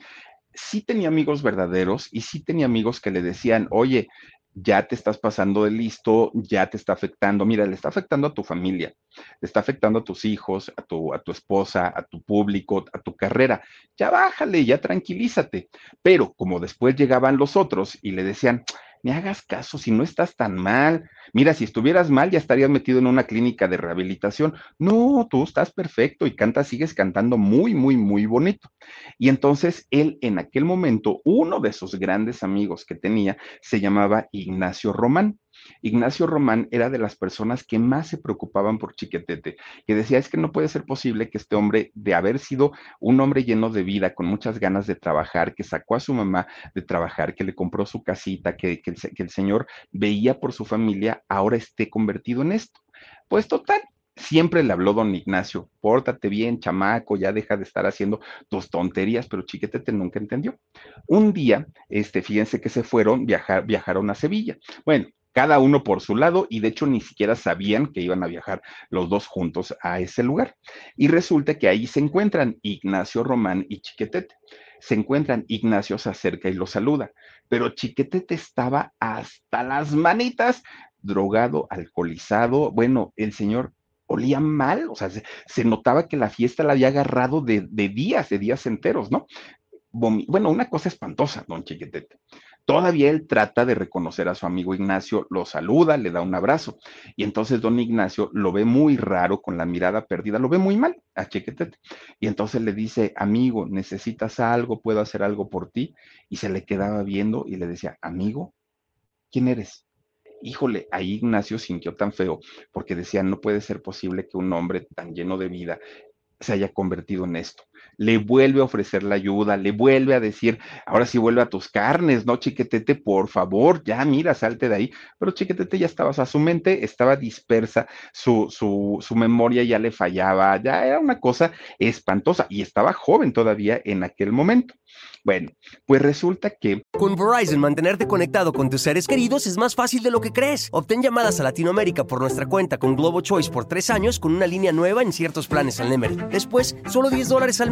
sí tenía amigos verdaderos y sí tenía amigos que le decían, oye, ya te estás pasando de listo, ya te está afectando, mira, le está afectando a tu familia, le está afectando a tus hijos, a tu, a tu esposa, a tu público, a tu carrera, ya bájale, ya tranquilízate. Pero como después llegaban los otros y le decían, me hagas caso, si no estás tan mal. Mira, si estuvieras mal, ya estarías metido en una clínica de rehabilitación. No, tú estás perfecto y cantas, sigues cantando muy, muy, muy bonito. Y entonces él, en aquel momento, uno de sus grandes amigos que tenía se llamaba Ignacio Román. Ignacio Román era de las personas que más se preocupaban por Chiquetete, que decía, es que no puede ser posible que este hombre, de haber sido un hombre lleno de vida, con muchas ganas de trabajar, que sacó a su mamá de trabajar, que le compró su casita, que, el, el señor veía por su familia, ahora esté convertido en esto. Pues total, siempre le habló don Ignacio, pórtate bien, chamaco, ya deja de estar haciendo tus tonterías, pero Chiquetete nunca entendió. Un día, este, fíjense que se fueron, viajar, viajaron a Sevilla. Bueno, cada uno por su lado y de hecho ni siquiera sabían que iban a viajar los dos juntos a ese lugar. Y resulta que ahí se encuentran Ignacio Román y Chiquetete. Se encuentran, Ignacio se acerca y lo saluda, pero Chiquetete estaba hasta las manitas, drogado, alcoholizado. Bueno, el señor olía mal, o sea, se, notaba que la fiesta la había agarrado de días, de días enteros, ¿no? Bueno, una cosa espantosa, don Chiquetete. Todavía él trata de reconocer a su amigo Ignacio, lo saluda, le da un abrazo. Y entonces don Ignacio lo ve muy raro, con la mirada perdida, lo ve muy mal a Chequetete. Y entonces le dice, amigo, ¿necesitas algo? ¿Puedo hacer algo por ti? Y se le quedaba viendo y le decía, amigo, ¿quién eres? Híjole, ahí Ignacio sintió tan feo porque decía, no puede ser posible que un hombre tan lleno de vida se haya convertido en esto le vuelve a ofrecer la ayuda, le vuelve a decir, ahora sí vuelve a tus carnes, ¿no, chiquetete? Por favor, ya mira, salte de ahí. Pero chiquetete ya estaba, o su mente estaba dispersa, su, su, su memoria ya le fallaba, ya era una cosa espantosa y estaba joven todavía en aquel momento. Bueno, pues resulta que... Con Verizon, mantenerte conectado con tus seres queridos es más fácil de lo que crees. Obtén llamadas a Latinoamérica por nuestra cuenta con Globo Choice por tres años con una línea nueva en ciertos planes al Nemery. Después, solo 10 dólares al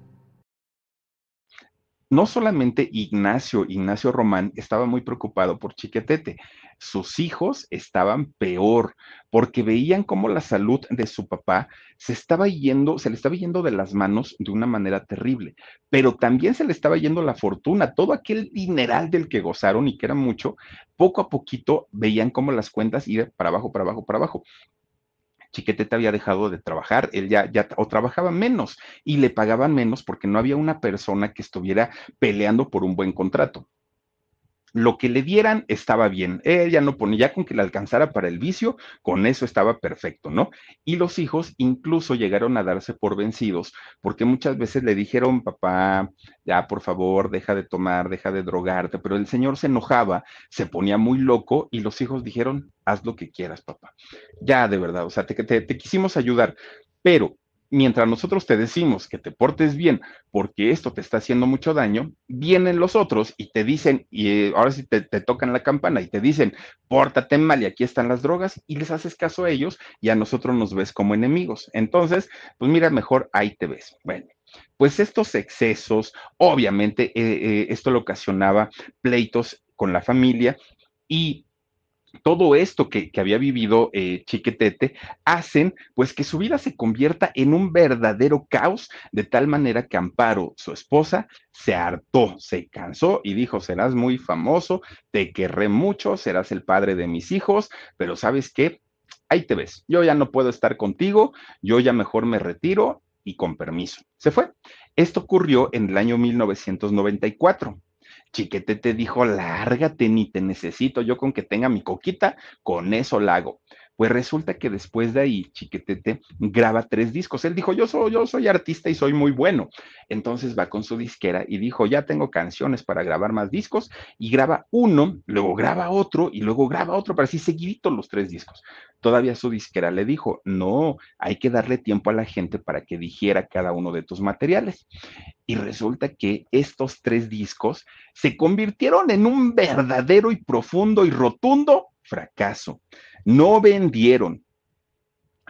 No solamente Ignacio, Ignacio Román, estaba muy preocupado por Chiquetete, sus hijos estaban peor, porque veían cómo la salud de su papá se estaba yendo, se le estaba yendo de las manos de una manera terrible, pero también se le estaba yendo la fortuna, todo aquel dineral del que gozaron y que era mucho, poco a poquito veían cómo las cuentas iban para abajo, para abajo, para abajo. Chiquetete había dejado de trabajar, él ya, ya, o trabajaba menos y le pagaban menos porque no había una persona que estuviera peleando por un buen contrato. Lo que le dieran estaba bien. Ella no ponía, ya con que le alcanzara para el vicio, con eso estaba perfecto, ¿no? Y los hijos incluso llegaron a darse por vencidos, porque muchas veces le dijeron, papá, ya por favor, deja de tomar, deja de drogarte, pero el señor se enojaba, se ponía muy loco y los hijos dijeron, haz lo que quieras, papá. Ya, de verdad, o sea, te, te, te quisimos ayudar, pero mientras nosotros te decimos que te portes bien porque esto te está haciendo mucho daño, vienen los otros y te dicen, y eh, ahora sí te, tocan la campana y te dicen, pórtate mal y aquí están las drogas y les haces caso a ellos y a nosotros nos ves como enemigos. Entonces, pues mira, mejor ahí te ves. Bueno. Pues estos excesos, obviamente, eh, eh, esto le ocasionaba pleitos con la familia y todo esto que, había vivido eh, Chiquetete hacen pues que su vida se convierta en un verdadero caos, de tal manera que Amparo, su esposa, se hartó, se cansó y dijo, serás muy famoso, te querré mucho, serás el padre de mis hijos, pero ¿sabes qué? Ahí te ves, yo ya no puedo estar contigo, yo ya mejor me retiro y con permiso. Se fue. Esto ocurrió en el año 1994. Chiquetete dijo, lárgate, ni te necesito, yo con que tenga mi coquita, con eso la hago. Pues resulta que después de ahí, Chiquetete graba tres discos. Él dijo, yo soy, yo soy artista y soy muy bueno. Entonces va con su disquera y dijo, ya tengo canciones para grabar más discos y graba uno, luego graba otro y luego graba otro, para así seguidito los tres discos. Todavía su disquera le dijo, no, hay que darle tiempo a la gente para que digiera cada uno de tus materiales. Y resulta que estos tres discos se convirtieron en un verdadero y profundo y rotundo fracaso. No vendieron.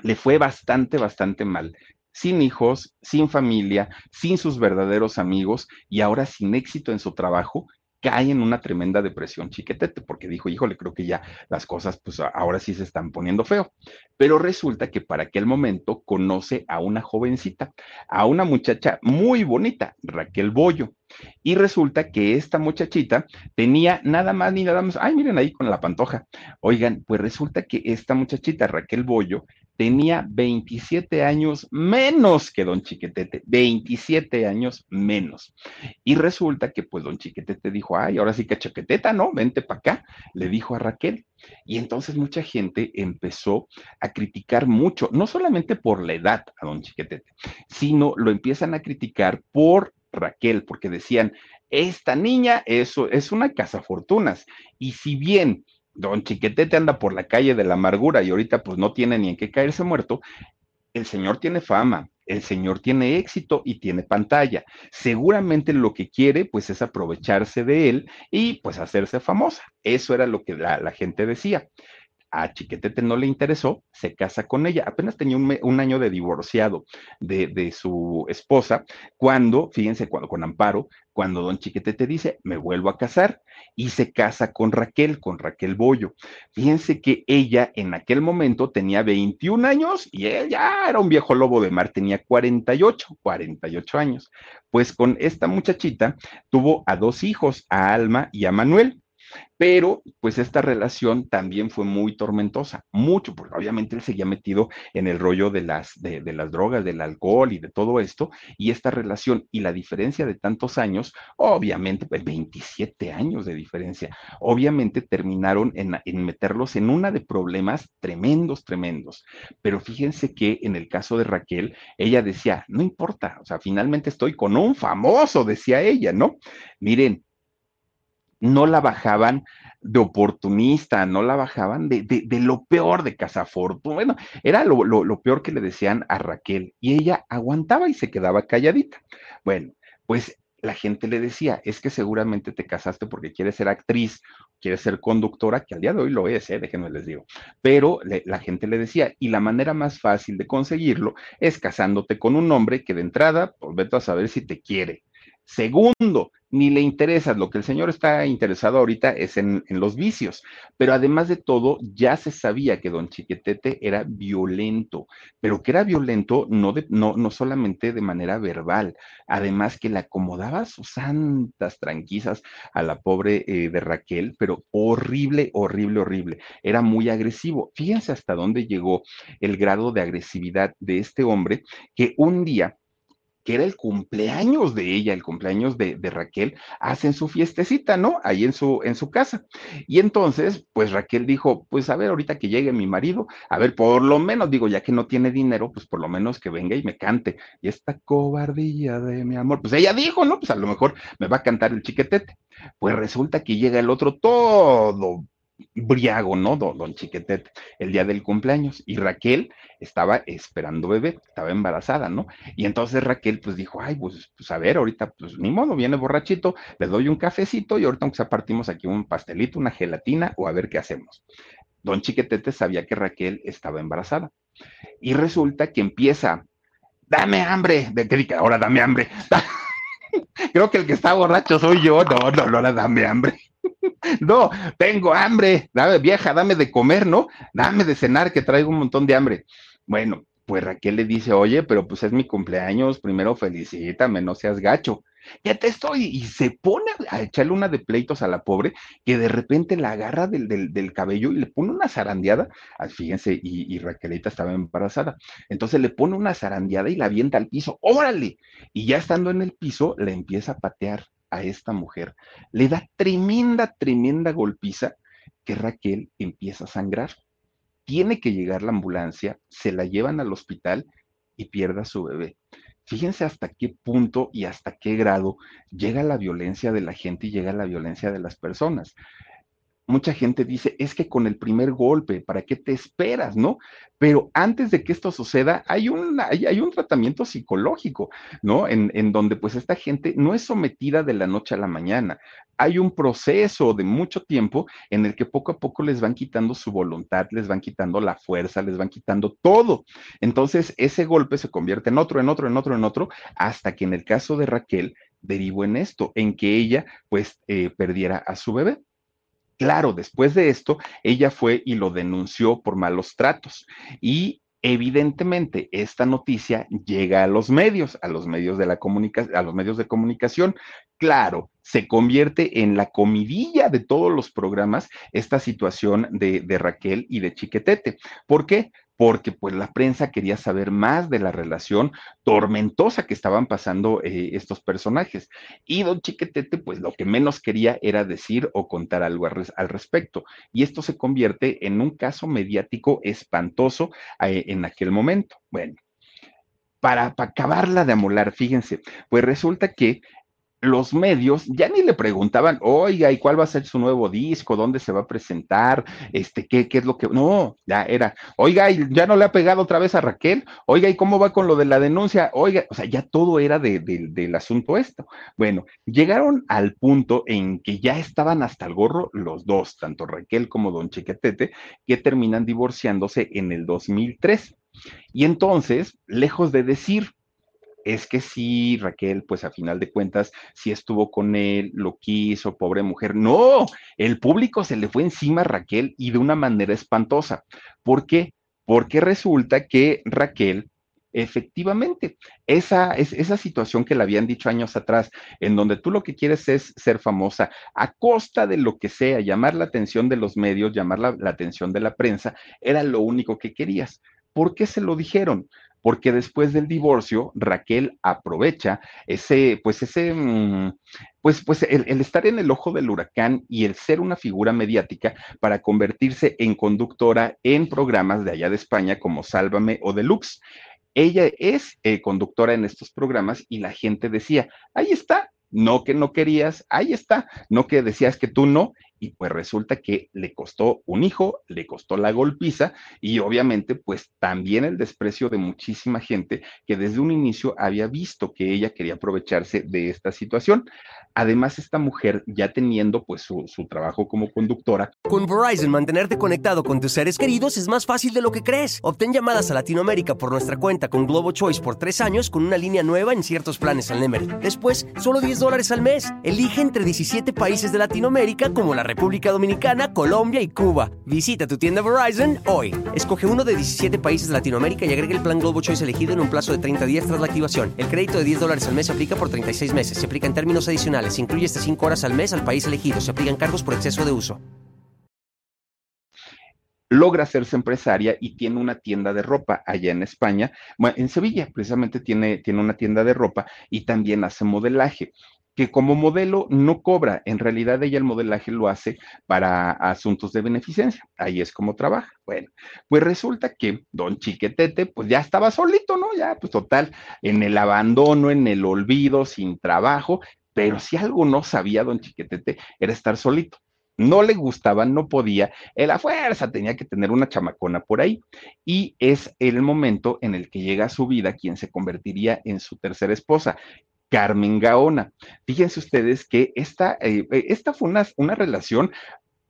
Le fue bastante, bastante mal. Sin hijos, sin familia, sin sus verdaderos amigos y ahora sin éxito en su trabajo cae en una tremenda depresión chiquetete, porque dijo, híjole, creo que ya las cosas, pues ahora sí se están poniendo feo. Pero resulta que para aquel momento conoce a una jovencita, a una muchacha muy bonita, Raquel Bollo. Y resulta que esta muchachita tenía nada más ni nada más, ay, miren ahí con la pantoja. Oigan, pues resulta que esta muchachita, Raquel Bollo, tenía 27 años menos que don Chiquetete, 27 años menos. Y resulta que pues don Chiquetete dijo, ay, ahora sí que Chiqueteta, ¿no? Vente para acá, le dijo a Raquel. Y entonces mucha gente empezó a criticar mucho, no solamente por la edad a don Chiquetete, sino lo empiezan a criticar por Raquel, porque decían, esta niña es, es una fortunas y si bien don Chiquetete anda por la calle de la amargura y ahorita pues no tiene ni en qué caerse muerto, el señor tiene fama, el señor tiene éxito y tiene pantalla. Seguramente lo que quiere pues es aprovecharse de él y pues hacerse famosa. Eso era lo que la, la gente decía a Chiquetete no le interesó, se casa con ella. Apenas tenía un, año de divorciado de, su esposa, cuando, fíjense, cuando, con Amparo, cuando don Chiquetete dice, me vuelvo a casar, y se casa con Raquel, con Raquel Bollo. Fíjense que ella en aquel momento tenía 21 años y él ya era un viejo lobo de mar, tenía 48, 48 años. Pues con esta muchachita tuvo a dos hijos, a Alma y a Manuel. Pero, pues esta relación también fue muy tormentosa, mucho, porque obviamente él seguía metido en el rollo de las, de, las drogas, del alcohol y de todo esto, y esta relación y la diferencia de tantos años, obviamente, pues 27 años de diferencia, obviamente terminaron en, en meterlos en una de problemas tremendos, tremendos. Pero fíjense que en el caso de Raquel, ella decía, no importa, o sea, finalmente estoy con un famoso, decía ella, ¿no? Miren, no la bajaban de oportunista, no la bajaban de, de, lo peor de Casafortuna. Bueno, era lo, lo, peor que le decían a Raquel y ella aguantaba y se quedaba calladita. Bueno, pues la gente le decía, es que seguramente te casaste porque quieres ser actriz, quieres ser conductora, que al día de hoy lo es, ¿eh? déjenme les digo. Pero la gente le decía, y la manera más fácil de conseguirlo es casándote con un hombre que de entrada, pues vete a saber si te quiere. Segundo, ni le interesa. Lo que el señor está interesado ahorita es en, los vicios. Pero además de todo, ya se sabía que don Chiquetete era violento, pero que era violento no, no, no solamente de manera verbal, además que le acomodaba sus santas tranquisas a la pobre eh, de Raquel, pero horrible, horrible, horrible. Era muy agresivo. Fíjense hasta dónde llegó el grado de agresividad de este hombre que un día que era el cumpleaños de ella, el cumpleaños de, Raquel, hacen su fiestecita, ¿no? Ahí en su, en su casa. Y entonces, pues Raquel dijo, pues a ver, ahorita que llegue mi marido, a ver, por lo menos, digo, ya que no tiene dinero, pues por lo menos que venga y me cante. Y esta cobardía de mi amor, pues ella dijo, ¿no? Pues a lo mejor me va a cantar el chiquetete. Pues resulta que llega el otro todo briago, ¿no? Don, Chiquetete, el día del cumpleaños. Y Raquel estaba esperando bebé, estaba embarazada, ¿no? Y entonces Raquel pues dijo, ay, pues, pues, a ver, ahorita pues ni modo, viene borrachito, le doy un cafecito y ahorita aunque sea partimos aquí un pastelito, una gelatina o a ver qué hacemos. Don Chiquetete sabía que Raquel estaba embarazada. Y resulta que empieza, dame hambre, de que ahora dame hambre. Creo que el que está borracho soy yo. No, no, no, dame hambre. No, tengo hambre, dame vieja, dame de comer, ¿no? Dame de cenar, que traigo un montón de hambre. Bueno, pues Raquel le dice, oye, pero pues es mi cumpleaños, primero felicítame, no seas gacho. Ya te estoy, y se pone a echarle una de pleitos a la pobre, que de repente la agarra del, del, cabello y le pone una zarandeada. Ah, fíjense, y, y, Raquelita estaba embarazada. Entonces le pone una zarandeada y la avienta al piso, órale. Y ya estando en el piso, le empieza a patear a esta mujer, le da tremenda, tremenda golpiza que Raquel empieza a sangrar. Tiene que llegar la ambulancia, se la llevan al hospital y pierde a su bebé. Fíjense hasta qué punto y hasta qué grado llega la violencia de la gente y llega la violencia de las personas mucha gente dice, es que con el primer golpe, ¿para qué te esperas, no? Pero antes de que esto suceda, hay un, hay, un tratamiento psicológico, ¿no? En, en, donde pues esta gente no es sometida de la noche a la mañana. Hay un proceso de mucho tiempo en el que poco a poco les van quitando su voluntad, les van quitando la fuerza, les van quitando todo. Entonces, ese golpe se convierte en otro, en otro, en otro, en otro, hasta que en el caso de Raquel derivó en esto, en que ella pues eh, perdiera a su bebé. Claro, después de esto, ella fue y lo denunció por malos tratos y evidentemente esta noticia llega a los medios, a los medios de la comunicación, a los medios de comunicación. Claro, se convierte en la comidilla de todos los programas esta situación de, de Raquel y de Chiquetete. ¿Por qué? Porque pues la prensa quería saber más de la relación tormentosa que estaban pasando eh, estos personajes. Y don Chiquetete pues lo que menos quería era decir o contar algo al, respecto. Y esto se convierte en un caso mediático espantoso eh, en aquel momento. Bueno. Para, para acabarla de amolar, fíjense, pues resulta que los medios ya ni le preguntaban, oiga, ¿y cuál va a ser su nuevo disco? ¿Dónde se va a presentar? Este, ¿qué, qué es lo que? No, ya era, oiga, ¿y ya no le ha pegado otra vez a Raquel? Oiga, ¿y cómo va con lo de la denuncia? Oiga, o sea, ya todo era del asunto esto. Bueno, llegaron al punto en que ya estaban hasta el gorro los dos, tanto Raquel como Don Chiquetete, que terminan divorciándose en el 2003. Y entonces, lejos de decir, es que sí, Raquel, pues a final de cuentas, sí estuvo con él, lo quiso, pobre mujer. No, el público se le fue encima a Raquel y de una manera espantosa. ¿Por qué? Porque resulta que Raquel, efectivamente, esa, esa situación que le habían dicho años atrás, en donde tú lo que quieres es ser famosa a costa de lo que sea, llamar la atención de los medios, llamar la, la atención de la prensa, era lo único que querías. ¿Por qué se lo dijeron? Porque después del divorcio, Raquel aprovecha ese, pues ese, mm, pues, pues el, estar en el ojo del huracán y el ser una figura mediática para convertirse en conductora en programas de allá de España como Sálvame o Deluxe. Ella es eh, conductora en estos programas y la gente decía, ahí está, no que no querías, ahí está, no que decías que tú no, y pues resulta que le costó un hijo, le costó la golpiza y obviamente pues también el desprecio de muchísima gente que desde un inicio había visto que ella quería aprovecharse de esta situación. Además, esta mujer ya teniendo pues su, su trabajo como conductora. Con Verizon, mantenerte conectado con tus seres queridos es más fácil de lo que crees. Obtén llamadas a Latinoamérica por nuestra cuenta con Globo Choice por tres años con una línea nueva en ciertos planes al Nemer. Después, solo 10 dólares al mes. Elige entre 17 países de Latinoamérica como la República Dominicana, Colombia y Cuba. Visita tu tienda Verizon hoy. Escoge uno de 17 países de Latinoamérica y agrega el plan Globo Choice elegido en un plazo de 30 días tras la activación. El crédito de 10 dólares al mes se aplica por 36 meses. Se aplica en términos adicionales. Se incluye hasta 5 horas al mes al país elegido. Se aplican cargos por exceso de uso. logra hacerse empresaria y tiene una tienda de ropa allá en España, en Sevilla precisamente tiene, tiene una tienda de ropa y también hace modelaje que como modelo no cobra, en realidad ella el modelaje lo hace para asuntos de beneficencia, ahí es como trabaja. Bueno, pues resulta que don Chiquetete pues ya estaba solito, ¿no? Ya pues total, en el abandono, en el olvido, sin trabajo, pero si algo no sabía don Chiquetete era estar solito no le gustaba, no podía, la fuerza tenía que tener una chamacona por ahí. Y es el momento en el que llega a su vida quien se convertiría en su tercera esposa, Carmen Gaona. Fíjense ustedes que esta, eh, esta fue una, una relación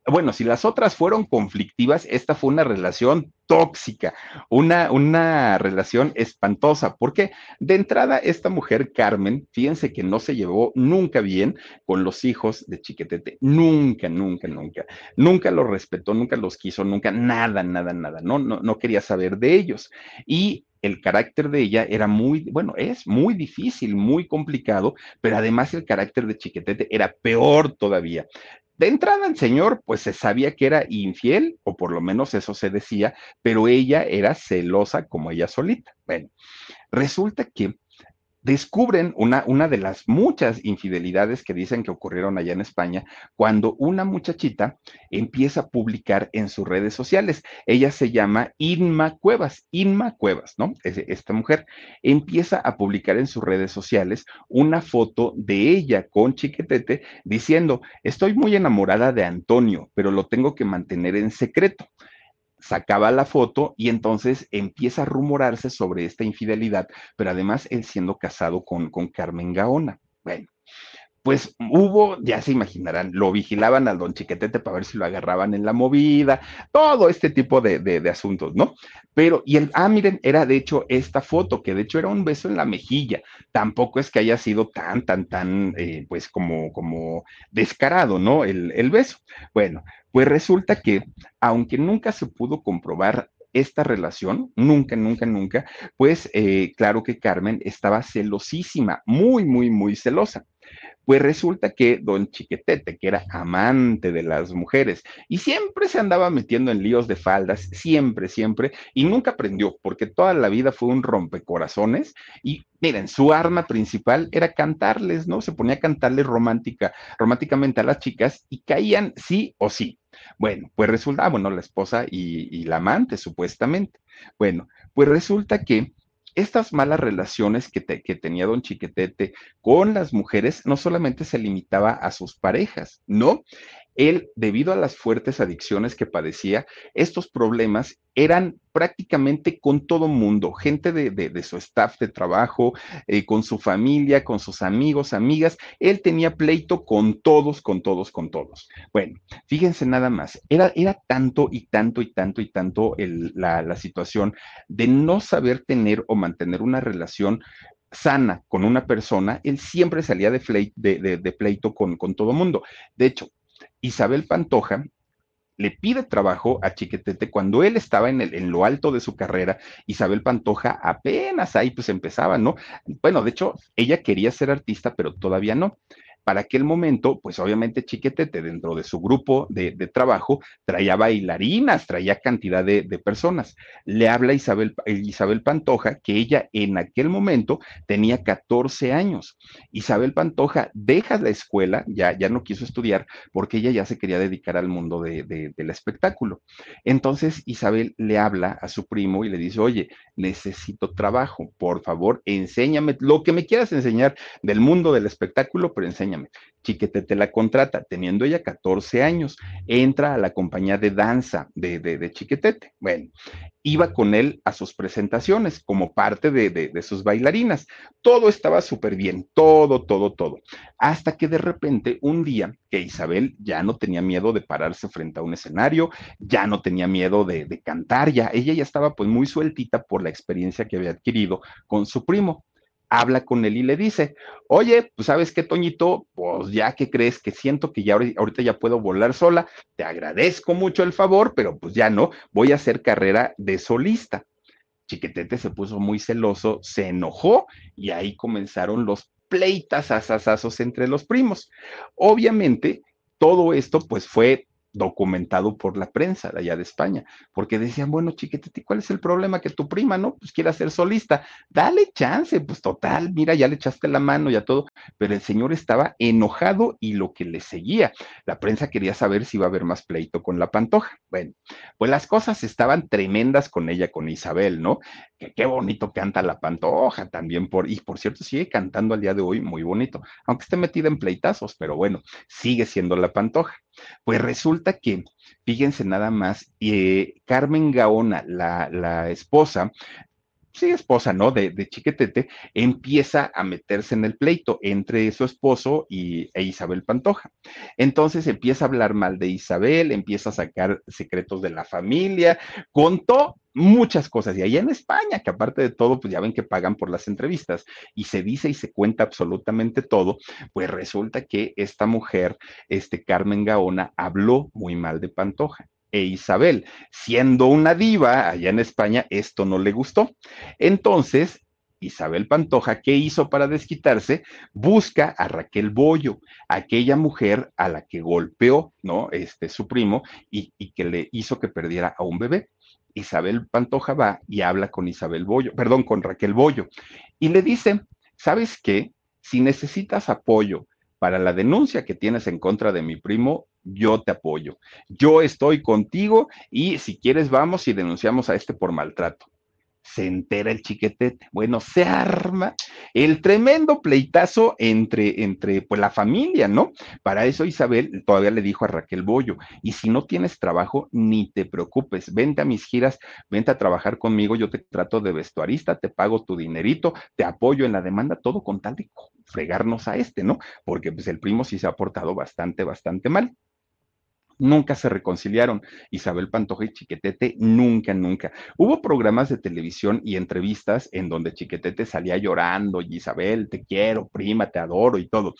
bueno, si las otras fueron conflictivas, esta fue una relación tóxica, una, una relación espantosa, porque de entrada esta mujer, Carmen, fíjense que no se llevó nunca bien con los hijos de Chiquetete, nunca, nunca, nunca, nunca los respetó, nunca los quiso, nunca, nada, nada, nada, no, no, no quería saber de ellos. Y el carácter de ella era muy, bueno, es muy difícil, muy complicado, pero además el carácter de Chiquetete era peor todavía. De entrada el señor, pues se sabía que era infiel, o por lo menos eso se decía, pero ella era celosa como ella solita. Bueno, resulta que descubren una, una de las muchas infidelidades que dicen que ocurrieron allá en España cuando una muchachita empieza a publicar en sus redes sociales. Ella se llama Inma Cuevas, Inma Cuevas, ¿no? esta mujer empieza a publicar en sus redes sociales una foto de ella con Chiquetete diciendo, estoy muy enamorada de Antonio, pero lo tengo que mantener en secreto sacaba la foto y entonces empieza a rumorarse sobre esta infidelidad, pero además él siendo casado con, con Carmen Gaona. Bueno, pues hubo, ya se imaginarán, lo vigilaban al don Chiquetete para ver si lo agarraban en la movida, todo este tipo de, de, asuntos, ¿no? Pero, y el, ah, miren, era de hecho esta foto, que de hecho era un beso en la mejilla, tampoco es que haya sido tan, tan, tan, eh, pues como, como descarado, ¿no? El, el beso. Bueno, pues resulta que, aunque nunca se pudo comprobar esta relación, nunca, nunca, nunca, pues eh, claro que Carmen estaba celosísima, muy, muy, muy celosa. Pues resulta que don Chiquetete, que era amante de las mujeres y siempre se andaba metiendo en líos de faldas, siempre, siempre, y nunca aprendió, porque toda la vida fue un rompecorazones. Y miren, su arma principal era cantarles, ¿no? Se ponía a cantarles romántica, románticamente a las chicas y caían sí o sí. Bueno, pues resulta, ah, bueno, la esposa y, y la amante, supuestamente. Bueno, pues resulta que estas malas relaciones que, que, tenía don Chiquetete con las mujeres no solamente se limitaba a sus parejas, ¿no? Él, debido a las fuertes adicciones que padecía, estos problemas eran prácticamente con todo mundo, gente de, su staff de trabajo, eh, con su familia, con sus amigos, amigas. Él tenía pleito con todos, con todos, con todos. Bueno, fíjense nada más, era, era tanto y tanto y tanto y tanto la, situación de no saber tener o mantener una relación sana con una persona, él siempre salía de, de, pleito con, con todo mundo. De hecho, Isabel Pantoja le pide trabajo a Chiquetete cuando él estaba en, el, en lo alto de su carrera. Isabel Pantoja apenas ahí pues empezaba, ¿no? Bueno, de hecho, ella quería ser artista, pero todavía no. Para aquel momento, pues obviamente Chiquetete dentro de su grupo de, trabajo traía bailarinas, traía cantidad de, personas. Le habla Isabel, Isabel Pantoja que ella en aquel momento tenía 14 años. Isabel Pantoja deja la escuela, ya, ya no quiso estudiar porque ella ya se quería dedicar al mundo del espectáculo. Entonces Isabel le habla a su primo y le dice, oye, necesito trabajo, por favor, enséñame lo que me quieras enseñar del mundo del espectáculo, pero enséñame Chiquetete la contrata, teniendo ella 14 años, entra a la compañía de danza de, de, Chiquetete. Bueno, iba con él a sus presentaciones como parte de, de sus bailarinas. Todo estaba súper bien, todo, todo, todo. Hasta que de repente un día que Isabel ya no tenía miedo de pararse frente a un escenario, ya no tenía miedo de, de cantar, ya ella ya estaba pues muy sueltita por la experiencia que había adquirido con su primo habla con él y le dice, oye, pues sabes qué, Toñito, pues ya que crees que siento que ya ahorita ya puedo volar sola, te agradezco mucho el favor, pero pues ya no, voy a hacer carrera de solista. Chiquetete se puso muy celoso, se enojó y ahí comenzaron los pleitas asasazos entre los primos. Obviamente, todo esto pues fue documentado por la prensa de allá de España, porque decían, bueno, chiquitete, ¿cuál es el problema? Que tu prima, ¿no? Pues quiera ser solista, dale chance, pues total, mira, ya le echaste la mano, ya todo, pero el señor estaba enojado y lo que le seguía, la prensa quería saber si iba a haber más pleito con la pantoja. Bueno, pues las cosas estaban tremendas con ella, con Isabel, ¿no? Que qué bonito canta la pantoja también, por, y por cierto, sigue cantando al día de hoy muy bonito, aunque esté metida en pleitazos, pero bueno, sigue siendo la pantoja. Pues resulta que, fíjense nada más, eh, Carmen Gaona, la, la esposa, sí, esposa, ¿no? De, de, Chiquetete, empieza a meterse en el pleito entre su esposo y, e Isabel Pantoja. Entonces empieza a hablar mal de Isabel, empieza a sacar secretos de la familia, contó muchas cosas. Y allá en España, que aparte de todo, pues ya ven que pagan por las entrevistas y se dice y se cuenta absolutamente todo, pues resulta que esta mujer, este Carmen Gaona, habló muy mal de Pantoja e Isabel. Siendo una diva allá en España, esto no le gustó. Entonces, Isabel Pantoja, ¿qué hizo para desquitarse? Busca a Raquel Bollo, aquella mujer a la que golpeó, ¿no? Este, su primo, y, que le hizo que perdiera a un bebé. Isabel Pantoja va y habla con Isabel Bollo, perdón, con Raquel Bollo, y le dice, ¿sabes qué? Si necesitas apoyo para la denuncia que tienes en contra de mi primo, yo te apoyo. Yo estoy contigo y si quieres vamos y denunciamos a este por maltrato se entera el chiquetete. Bueno, se arma el tremendo pleitazo entre, entre pues, la familia, ¿no? Para eso Isabel todavía le dijo a Raquel Bollo, y si no tienes trabajo, ni te preocupes, vente a mis giras, vente a trabajar conmigo, yo te trato de vestuarista, te pago tu dinerito, te apoyo en la demanda, todo con tal de fregarnos a este, ¿no? Porque pues el primo sí se ha portado bastante, bastante mal nunca se reconciliaron. Isabel Pantoja y Chiquetete, nunca, nunca. Hubo programas de televisión y entrevistas en donde Chiquetete salía llorando, y Isabel, te quiero, prima, te adoro y todo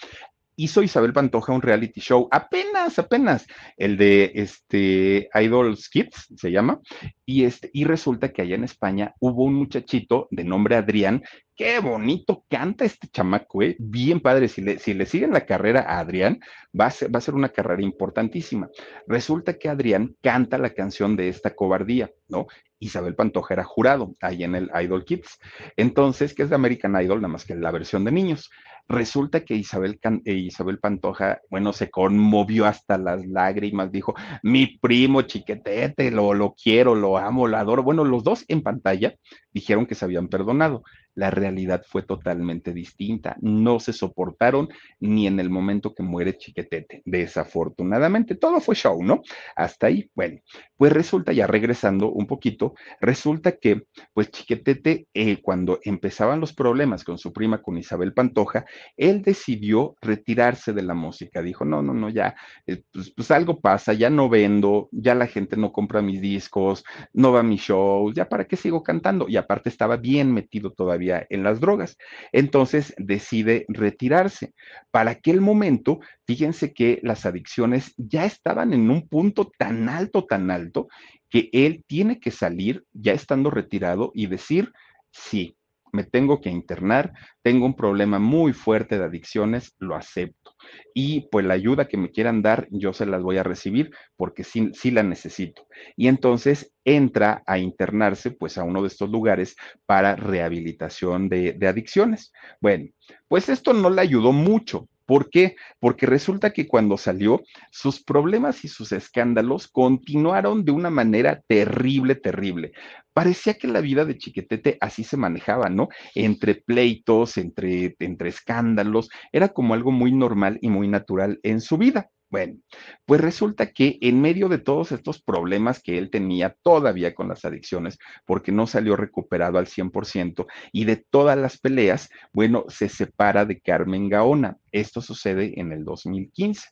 hizo Isabel Pantoja un reality show, apenas, apenas, el de este Idol Kids se llama, y este, y resulta que allá en España hubo un muchachito de nombre Adrián, qué bonito canta este chamaco, ¿eh? bien padre, si le, si le siguen la carrera a Adrián, va a, ser, va a ser una carrera importantísima. Resulta que Adrián canta la canción de esta cobardía, ¿no? Isabel Pantoja era jurado ahí en el Idol Kids. Entonces, que es de American Idol, nada más que la versión de niños. Resulta que Isabel, eh, Isabel Pantoja, bueno, se conmovió hasta las lágrimas, dijo, mi primo chiquetete, lo, lo quiero, lo amo, lo adoro. Bueno, los dos en pantalla dijeron que se habían perdonado la realidad fue totalmente distinta. No se soportaron ni en el momento que muere Chiquetete, desafortunadamente. Todo fue show, ¿no? Hasta ahí, bueno, pues resulta, ya regresando un poquito, resulta que, pues Chiquetete, eh, cuando empezaban los problemas con su prima, con Isabel Pantoja, él decidió retirarse de la música. Dijo, no, no, no, ya, eh, pues, pues, algo pasa, ya no vendo, ya la gente no compra mis discos, no va a mis shows, ya para qué sigo cantando. Y aparte estaba bien metido todavía en las drogas. Entonces decide retirarse. Para aquel momento, fíjense que las adicciones ya estaban en un punto tan alto, tan alto, que él tiene que salir ya estando retirado y decir, sí, me tengo que internar, tengo un problema muy fuerte de adicciones, lo acepto. Y pues la ayuda que me quieran dar, yo se las voy a recibir porque sí, sí la necesito. Y entonces entra a internarse pues a uno de estos lugares para rehabilitación de, de adicciones. Bueno, pues esto no le ayudó mucho ¿Por qué? Porque resulta que cuando salió, sus problemas y sus escándalos continuaron de una manera terrible, terrible. Parecía que la vida de Chiquetete así se manejaba, ¿no? Entre pleitos, entre, entre escándalos, era como algo muy normal y muy natural en su vida. Bueno, pues resulta que en medio de todos estos problemas que él tenía todavía con las adicciones, porque no salió recuperado al 100%, y de todas las peleas, bueno, se separa de Carmen Gaona. Esto sucede en el 2015.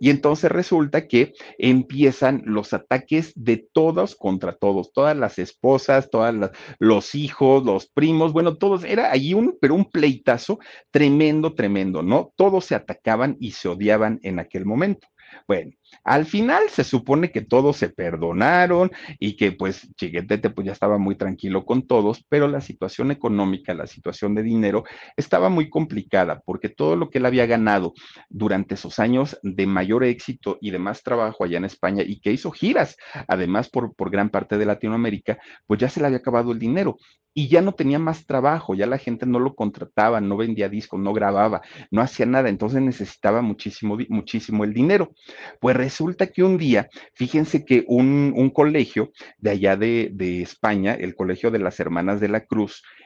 Y entonces resulta que empiezan los ataques de todos contra todos, todas las esposas, todos los hijos, los primos, bueno, todos, era allí un, pero un pleitazo tremendo, tremendo, ¿no? Todos se atacaban y se odiaban en aquel momento. Bueno, al final se supone que todos se perdonaron y que pues Chiquetete pues ya estaba muy tranquilo con todos, pero la situación económica, la situación de dinero estaba muy complicada porque todo lo que él había ganado durante esos años de mayor éxito y de más trabajo allá en España y que hizo giras, además por, por gran parte de Latinoamérica, pues ya se le había acabado el dinero y ya no tenía más trabajo, ya la gente no lo contrataba, no vendía discos, no grababa, no hacía nada, entonces necesitaba muchísimo, muchísimo el dinero. Pues resulta que un día, fíjense que un, un colegio de allá de, de España, el Colegio de las Hermanas de la Cruz,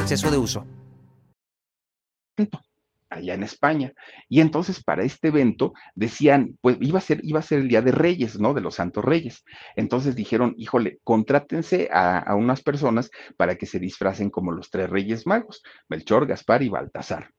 exceso de uso allá en España. Y entonces para este evento decían, pues iba a ser, iba a ser el Día de Reyes, ¿no? De los Santos Reyes. Entonces dijeron, híjole, contrátense a, unas personas para que se disfracen como los tres Reyes Magos, Melchor, Gaspar y Baltasar.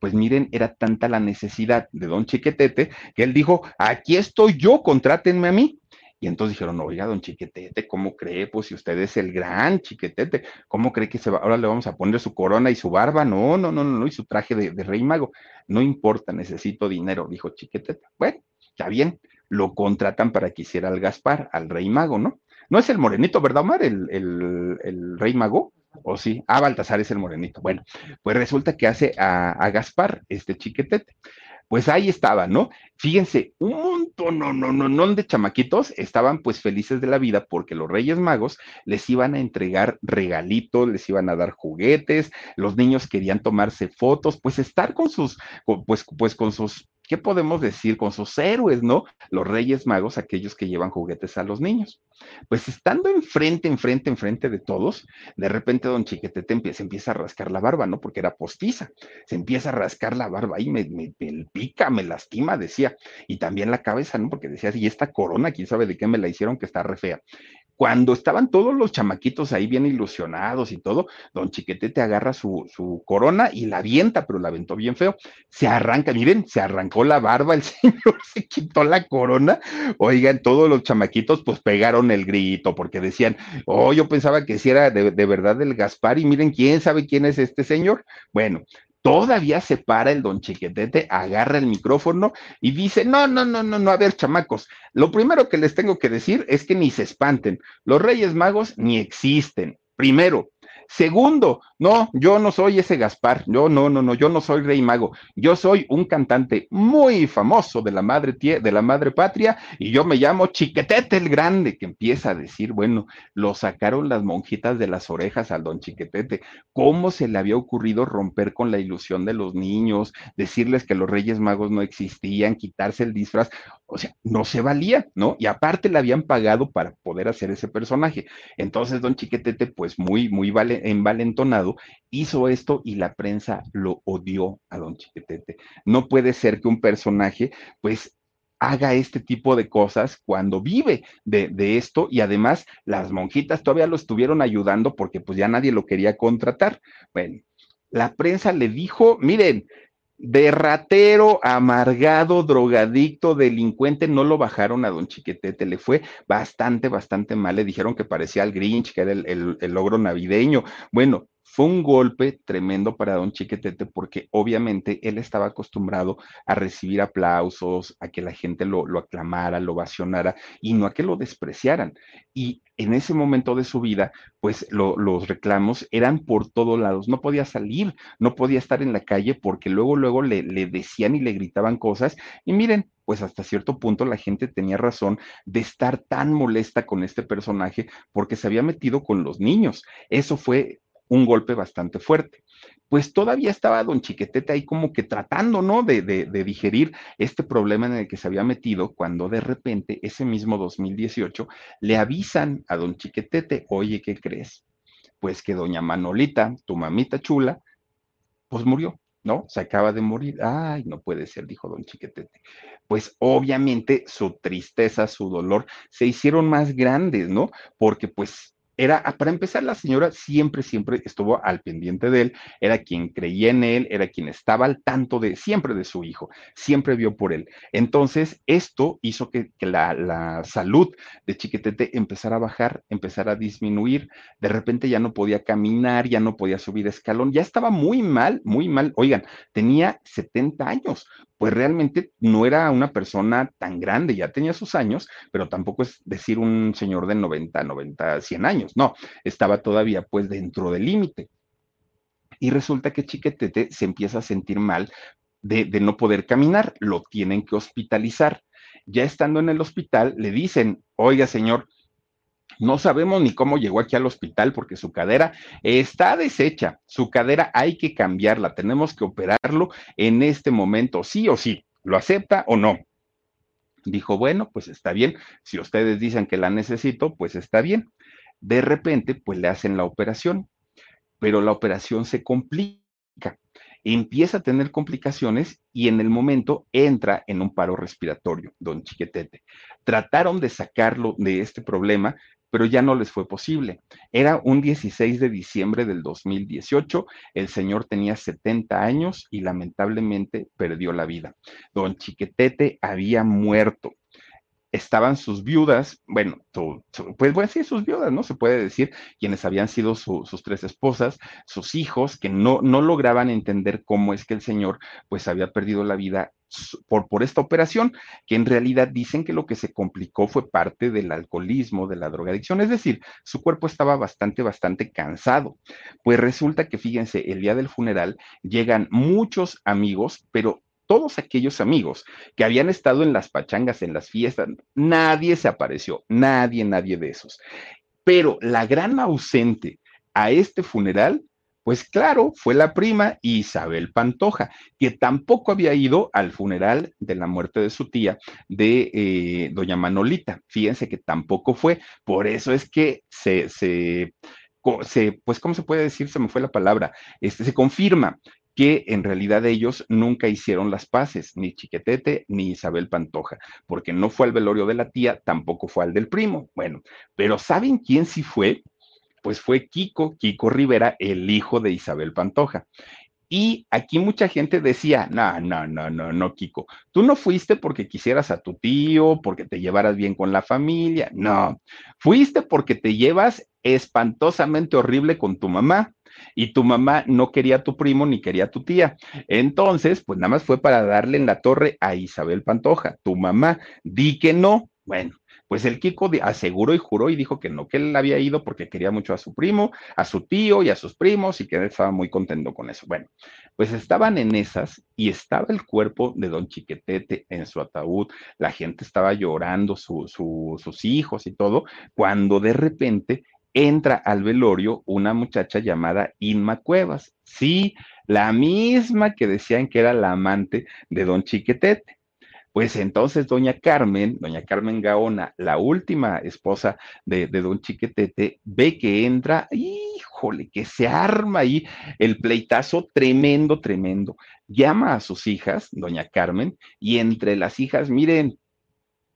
Pues miren, era tanta la necesidad de don Chiquetete que él dijo, aquí estoy yo, contrátenme a mí. Y entonces dijeron, oiga, don Chiquetete, ¿cómo cree? Pues si usted es el gran Chiquetete, ¿cómo cree que se va? Ahora le vamos a poner su corona y su barba. No, no, no, no, y su traje de, rey mago. No importa, necesito dinero, dijo Chiquetete. Bueno, ya bien, lo contratan para que hiciera al Gaspar, al rey mago, ¿no? No es el morenito, ¿verdad, Omar? El, el, el rey mago. ¿O sí? Ah, Baltasar es el morenito. Bueno, pues resulta que hace a, a Gaspar, este chiquetete pues ahí estaba, ¿no? Fíjense, un montón, no, no, no, no de chamaquitos estaban pues felices de la vida porque los Reyes Magos les iban a entregar regalitos, les iban a dar juguetes, los niños querían tomarse fotos, pues estar con sus, pues, pues con sus ¿qué podemos decir con sus héroes, no? Los Reyes Magos, aquellos que llevan juguetes a los niños. Pues estando enfrente, enfrente, enfrente de todos, de repente don Chiquetete se empieza a rascar la barba, ¿no? Porque era postiza. Se empieza a rascar la barba y me, me, me, pica, me lastima, decía. Y también la cabeza, ¿no? Porque decía, y esta corona, quién sabe de qué me la hicieron, que está re fea. Cuando estaban todos los chamaquitos ahí bien ilusionados y todo, don Chiquetete agarra su, su corona y la avienta, pero la aventó bien feo. Se arranca, miren, se arrancó la barba, el señor se quitó la corona. Oigan, todos los chamaquitos pues pegaron el grito porque decían, oh, yo pensaba que si era de, de verdad el Gaspar y miren, ¿quién sabe quién es este señor? Bueno, todavía se para el don Chiquetete, agarra el micrófono y dice, no, no, no, no, no, a ver, chamacos, lo primero que les tengo que decir es que ni se espanten, los Reyes Magos ni existen. Primero, Segundo, no, yo no soy ese Gaspar, yo no, no, no, yo no soy Rey Mago, yo soy un cantante muy famoso de la madre de la madre patria y yo me llamo Chiquetete el Grande, que empieza a decir, bueno, lo sacaron las monjitas de las orejas al don Chiquetete, ¿cómo se le había ocurrido romper con la ilusión de los niños, decirles que los Reyes Magos no existían, quitarse el disfraz? O sea, no se valía, ¿no? Y aparte le habían pagado para poder hacer ese personaje. Entonces, don Chiquetete, pues muy, muy vale, envalentonado, hizo esto y la prensa lo odió a don Chiquetete. No puede ser que un personaje, pues, haga este tipo de cosas cuando vive de, de, esto y además las monjitas todavía lo estuvieron ayudando porque pues ya nadie lo quería contratar. Bueno, la prensa le dijo, miren, de ratero, amargado, drogadicto, delincuente, no lo bajaron a don Chiquetete, le fue bastante, bastante mal, le dijeron que parecía al Grinch, que era el, el, el logro navideño. Bueno, fue un golpe tremendo para don Chiquetete porque obviamente él estaba acostumbrado a recibir aplausos, a que la gente lo, aclamara, lo vacionara y no a que lo despreciaran. Y en ese momento de su vida, pues lo, los reclamos eran por todos lados. No podía salir, no podía estar en la calle porque luego, luego le decían y le gritaban cosas. Y miren, pues hasta cierto punto la gente tenía razón de estar tan molesta con este personaje porque se había metido con los niños. Eso fue un golpe bastante fuerte. Pues todavía estaba don Chiquetete ahí como que tratando, ¿no? De, de, digerir este problema en el que se había metido cuando de repente, ese mismo 2018, le avisan a don Chiquetete, oye, ¿qué crees? Pues que doña Manolita, tu mamita chula, pues murió, ¿no? Se acaba de morir. Ay, no puede ser, dijo don Chiquetete. Pues obviamente su tristeza, su dolor se hicieron más grandes, ¿no? Porque pues era, ah, para empezar, la señora siempre, siempre estuvo al pendiente de él, era quien creía en él, era quien estaba al tanto de siempre de su hijo, siempre vio por él. Entonces, esto hizo que, la, la, salud de Chiquetete empezara a bajar, empezara a disminuir. De repente ya no podía caminar, ya no podía subir escalón, ya estaba muy mal, muy mal. Oigan, tenía 70 años pues realmente no era una persona tan grande, ya tenía sus años, pero tampoco es decir un señor de 90, 90, 100 años, no, estaba todavía pues dentro del límite. Y resulta que Chiquetete se empieza a sentir mal de, de no poder caminar, lo tienen que hospitalizar. Ya estando en el hospital, le dicen, oiga señor, no sabemos ni cómo llegó aquí al hospital porque su cadera está deshecha. Su cadera hay que cambiarla. Tenemos que operarlo en este momento, sí o sí. ¿Lo acepta o no? Dijo, bueno, pues está bien. Si ustedes dicen que la necesito, pues está bien. De repente, pues le hacen la operación, pero la operación se complica empieza a tener complicaciones y en el momento entra en un paro respiratorio, don Chiquetete. Trataron de sacarlo de este problema, pero ya no les fue posible. Era un 16 de diciembre del 2018, el señor tenía 70 años y lamentablemente perdió la vida. Don Chiquetete había muerto estaban sus viudas, bueno, pues voy a decir sus viudas, ¿no? Se puede decir, quienes habían sido sus tres esposas, sus hijos, que no, no lograban entender cómo es que el Señor, pues había perdido la vida por, por esta operación, que en realidad dicen que lo que se complicó fue parte del alcoholismo, de la drogadicción, es decir, su cuerpo estaba bastante, bastante cansado. Pues resulta que, fíjense, el día del funeral llegan muchos amigos, pero todos aquellos amigos que habían estado en las pachangas, en las fiestas, nadie se apareció, nadie, nadie de esos. Pero la gran ausente a este funeral pues claro, fue la prima Isabel Pantoja, que tampoco había ido al funeral de la muerte de su tía, de eh, doña Manolita. Fíjense que tampoco fue. Por eso es que se, se, se, pues, ¿cómo se puede decir? Se me fue la palabra. Este, se confirma que en realidad ellos nunca hicieron las paces, ni Chiquetete ni Isabel Pantoja, porque no fue al velorio de la tía, tampoco fue al del primo. Bueno, pero ¿saben quién sí fue? pues fue Kiko, Kiko Rivera, el hijo de Isabel Pantoja. Y aquí mucha gente decía, no, no, no, no, no, Kiko, tú no fuiste porque quisieras a tu tío, porque te llevaras bien con la familia, no, fuiste porque te llevas espantosamente horrible con tu mamá y tu mamá no quería a tu primo ni quería a tu tía. Entonces, pues nada más fue para darle en la torre a Isabel Pantoja, tu mamá, di que no. Bueno, pues el Kiko aseguró y juró y dijo que no, que él había ido porque quería mucho a su primo, a su tío y a sus primos y que él estaba muy contento con eso. Bueno, pues estaban en esas y estaba el cuerpo de don Chiquetete en su ataúd, la gente estaba llorando, sus hijos y todo, cuando de repente entra al velorio una muchacha llamada Inma Cuevas. Sí, la misma que decían que era la amante de don Chiquetete. Pues entonces doña Carmen, doña Carmen Gaona, la última esposa de, don Chiquetete, ve que entra, híjole, que se arma ahí el pleitazo tremendo, tremendo. Llama a sus hijas, doña Carmen, y entre las hijas, miren,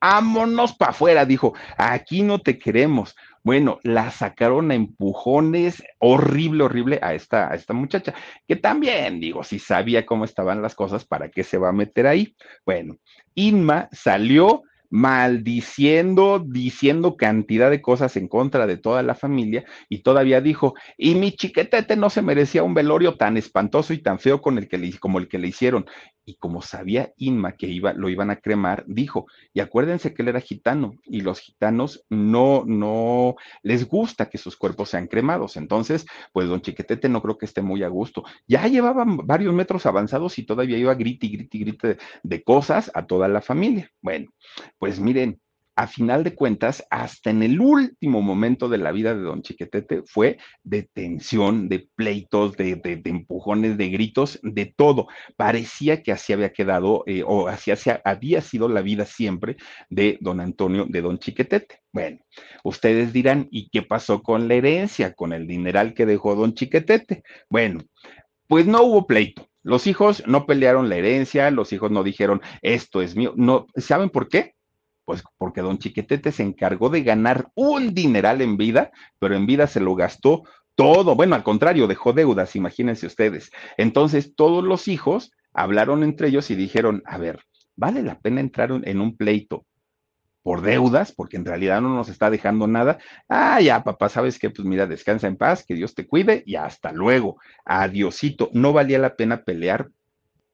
vámonos para afuera, dijo, aquí no te queremos. Bueno, la sacaron a empujones, horrible, horrible a esta, a esta muchacha, que también, digo, si sabía cómo estaban las cosas, ¿para qué se va a meter ahí? Bueno, Inma salió maldiciendo, diciendo cantidad de cosas en contra de toda la familia y todavía dijo, y mi chiquetete no se merecía un velorio tan espantoso y tan feo con el que como el que le hicieron. Y como sabía Inma que iba, lo iban a cremar, dijo, y acuérdense que él era gitano y los gitanos no, no les gusta que sus cuerpos sean cremados. Entonces, pues don Chiquetete no creo que esté muy a gusto. Ya llevaban varios metros avanzados y todavía iba grite grite grite de cosas a toda la familia. Bueno, pues miren, a final de cuentas, hasta en el último momento de la vida de don Chiquetete fue de tensión, de pleitos, de, empujones, de gritos, de todo. Parecía que así había quedado eh, o así, así había sido la vida siempre de don Antonio, de don Chiquetete. Bueno, ustedes dirán, ¿y qué pasó con la herencia, con el dineral que dejó don Chiquetete? Bueno, pues no hubo pleito Los hijos no pelearon la herencia, los hijos no dijeron, esto es mío. No, ¿saben por qué? Pues porque don Chiquetete se encargó de ganar un dineral en vida, pero en vida se lo gastó todo. Bueno, al contrario, dejó deudas, imagínense ustedes. Entonces, todos los hijos hablaron entre ellos y dijeron, a ver, ¿vale la pena entrar en un pleito por deudas, porque en realidad no nos está dejando nada. Ah, ya, papá, sabes que, pues mira, descansa en paz, que Dios te cuide y hasta luego. Adiosito. No valía la pena pelear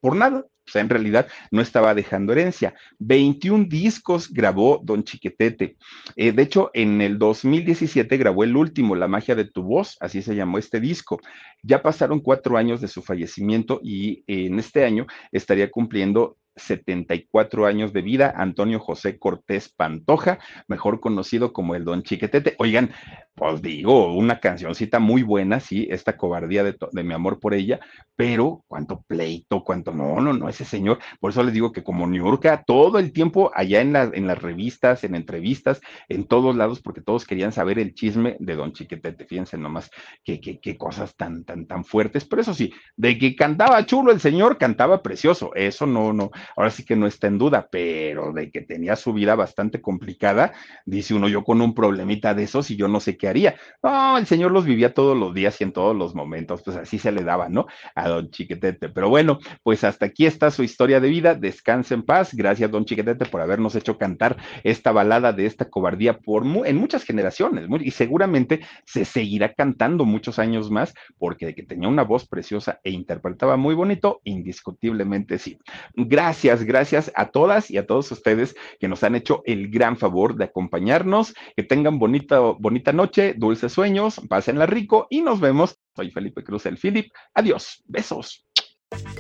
por nada. O sea, en realidad no estaba dejando herencia. 21 discos grabó Don Chiquetete. Eh, de hecho, en el 2017 grabó el último, La magia de tu voz, así se llamó este disco. Ya pasaron cuatro años de su fallecimiento y en este año estaría cumpliendo 74 años de vida, Antonio José Cortés Pantoja, mejor conocido como el Don Chiquetete. Oigan, pues digo, una cancioncita muy buena, sí, esta cobardía de, mi amor por ella, pero cuánto pleito, cuánto, no, no, no, ese señor, por eso les digo que como Niurka, todo el tiempo allá en, en las revistas, en entrevistas, en todos lados, porque todos querían saber el chisme de Don Chiquetete, fíjense nomás qué, qué, qué cosas tan, tan, tan fuertes, pero eso sí, de que cantaba chulo el señor, cantaba precioso, eso no, no, ahora sí que no está en duda, pero de que tenía su vida bastante complicada, dice uno, yo con un problemita de esos y yo no sé qué haría. No, el Señor los vivía todos los días y en todos los momentos, pues así se le daba, ¿no? A don Chiquetete. Pero bueno, pues hasta aquí está su historia de vida. Descanse en paz. Gracias, don Chiquetete, por habernos hecho cantar esta balada de esta cobardía por en muchas generaciones. y seguramente se seguirá cantando muchos años más, porque de que tenía una voz preciosa e interpretaba muy bonito, indiscutiblemente sí. Gracias, gracias a todas y a todos ustedes que nos han hecho el gran favor de acompañarnos. Que tengan bonita, bonita noche dulces sueños, pásenla rico y nos vemos. Soy Felipe Cruz, el Philip. Adiós, besos.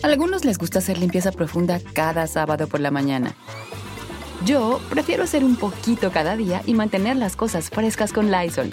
A algunos les gusta hacer limpieza profunda cada sábado por la mañana. Yo prefiero hacer un poquito cada día y mantener las cosas frescas con Lysol.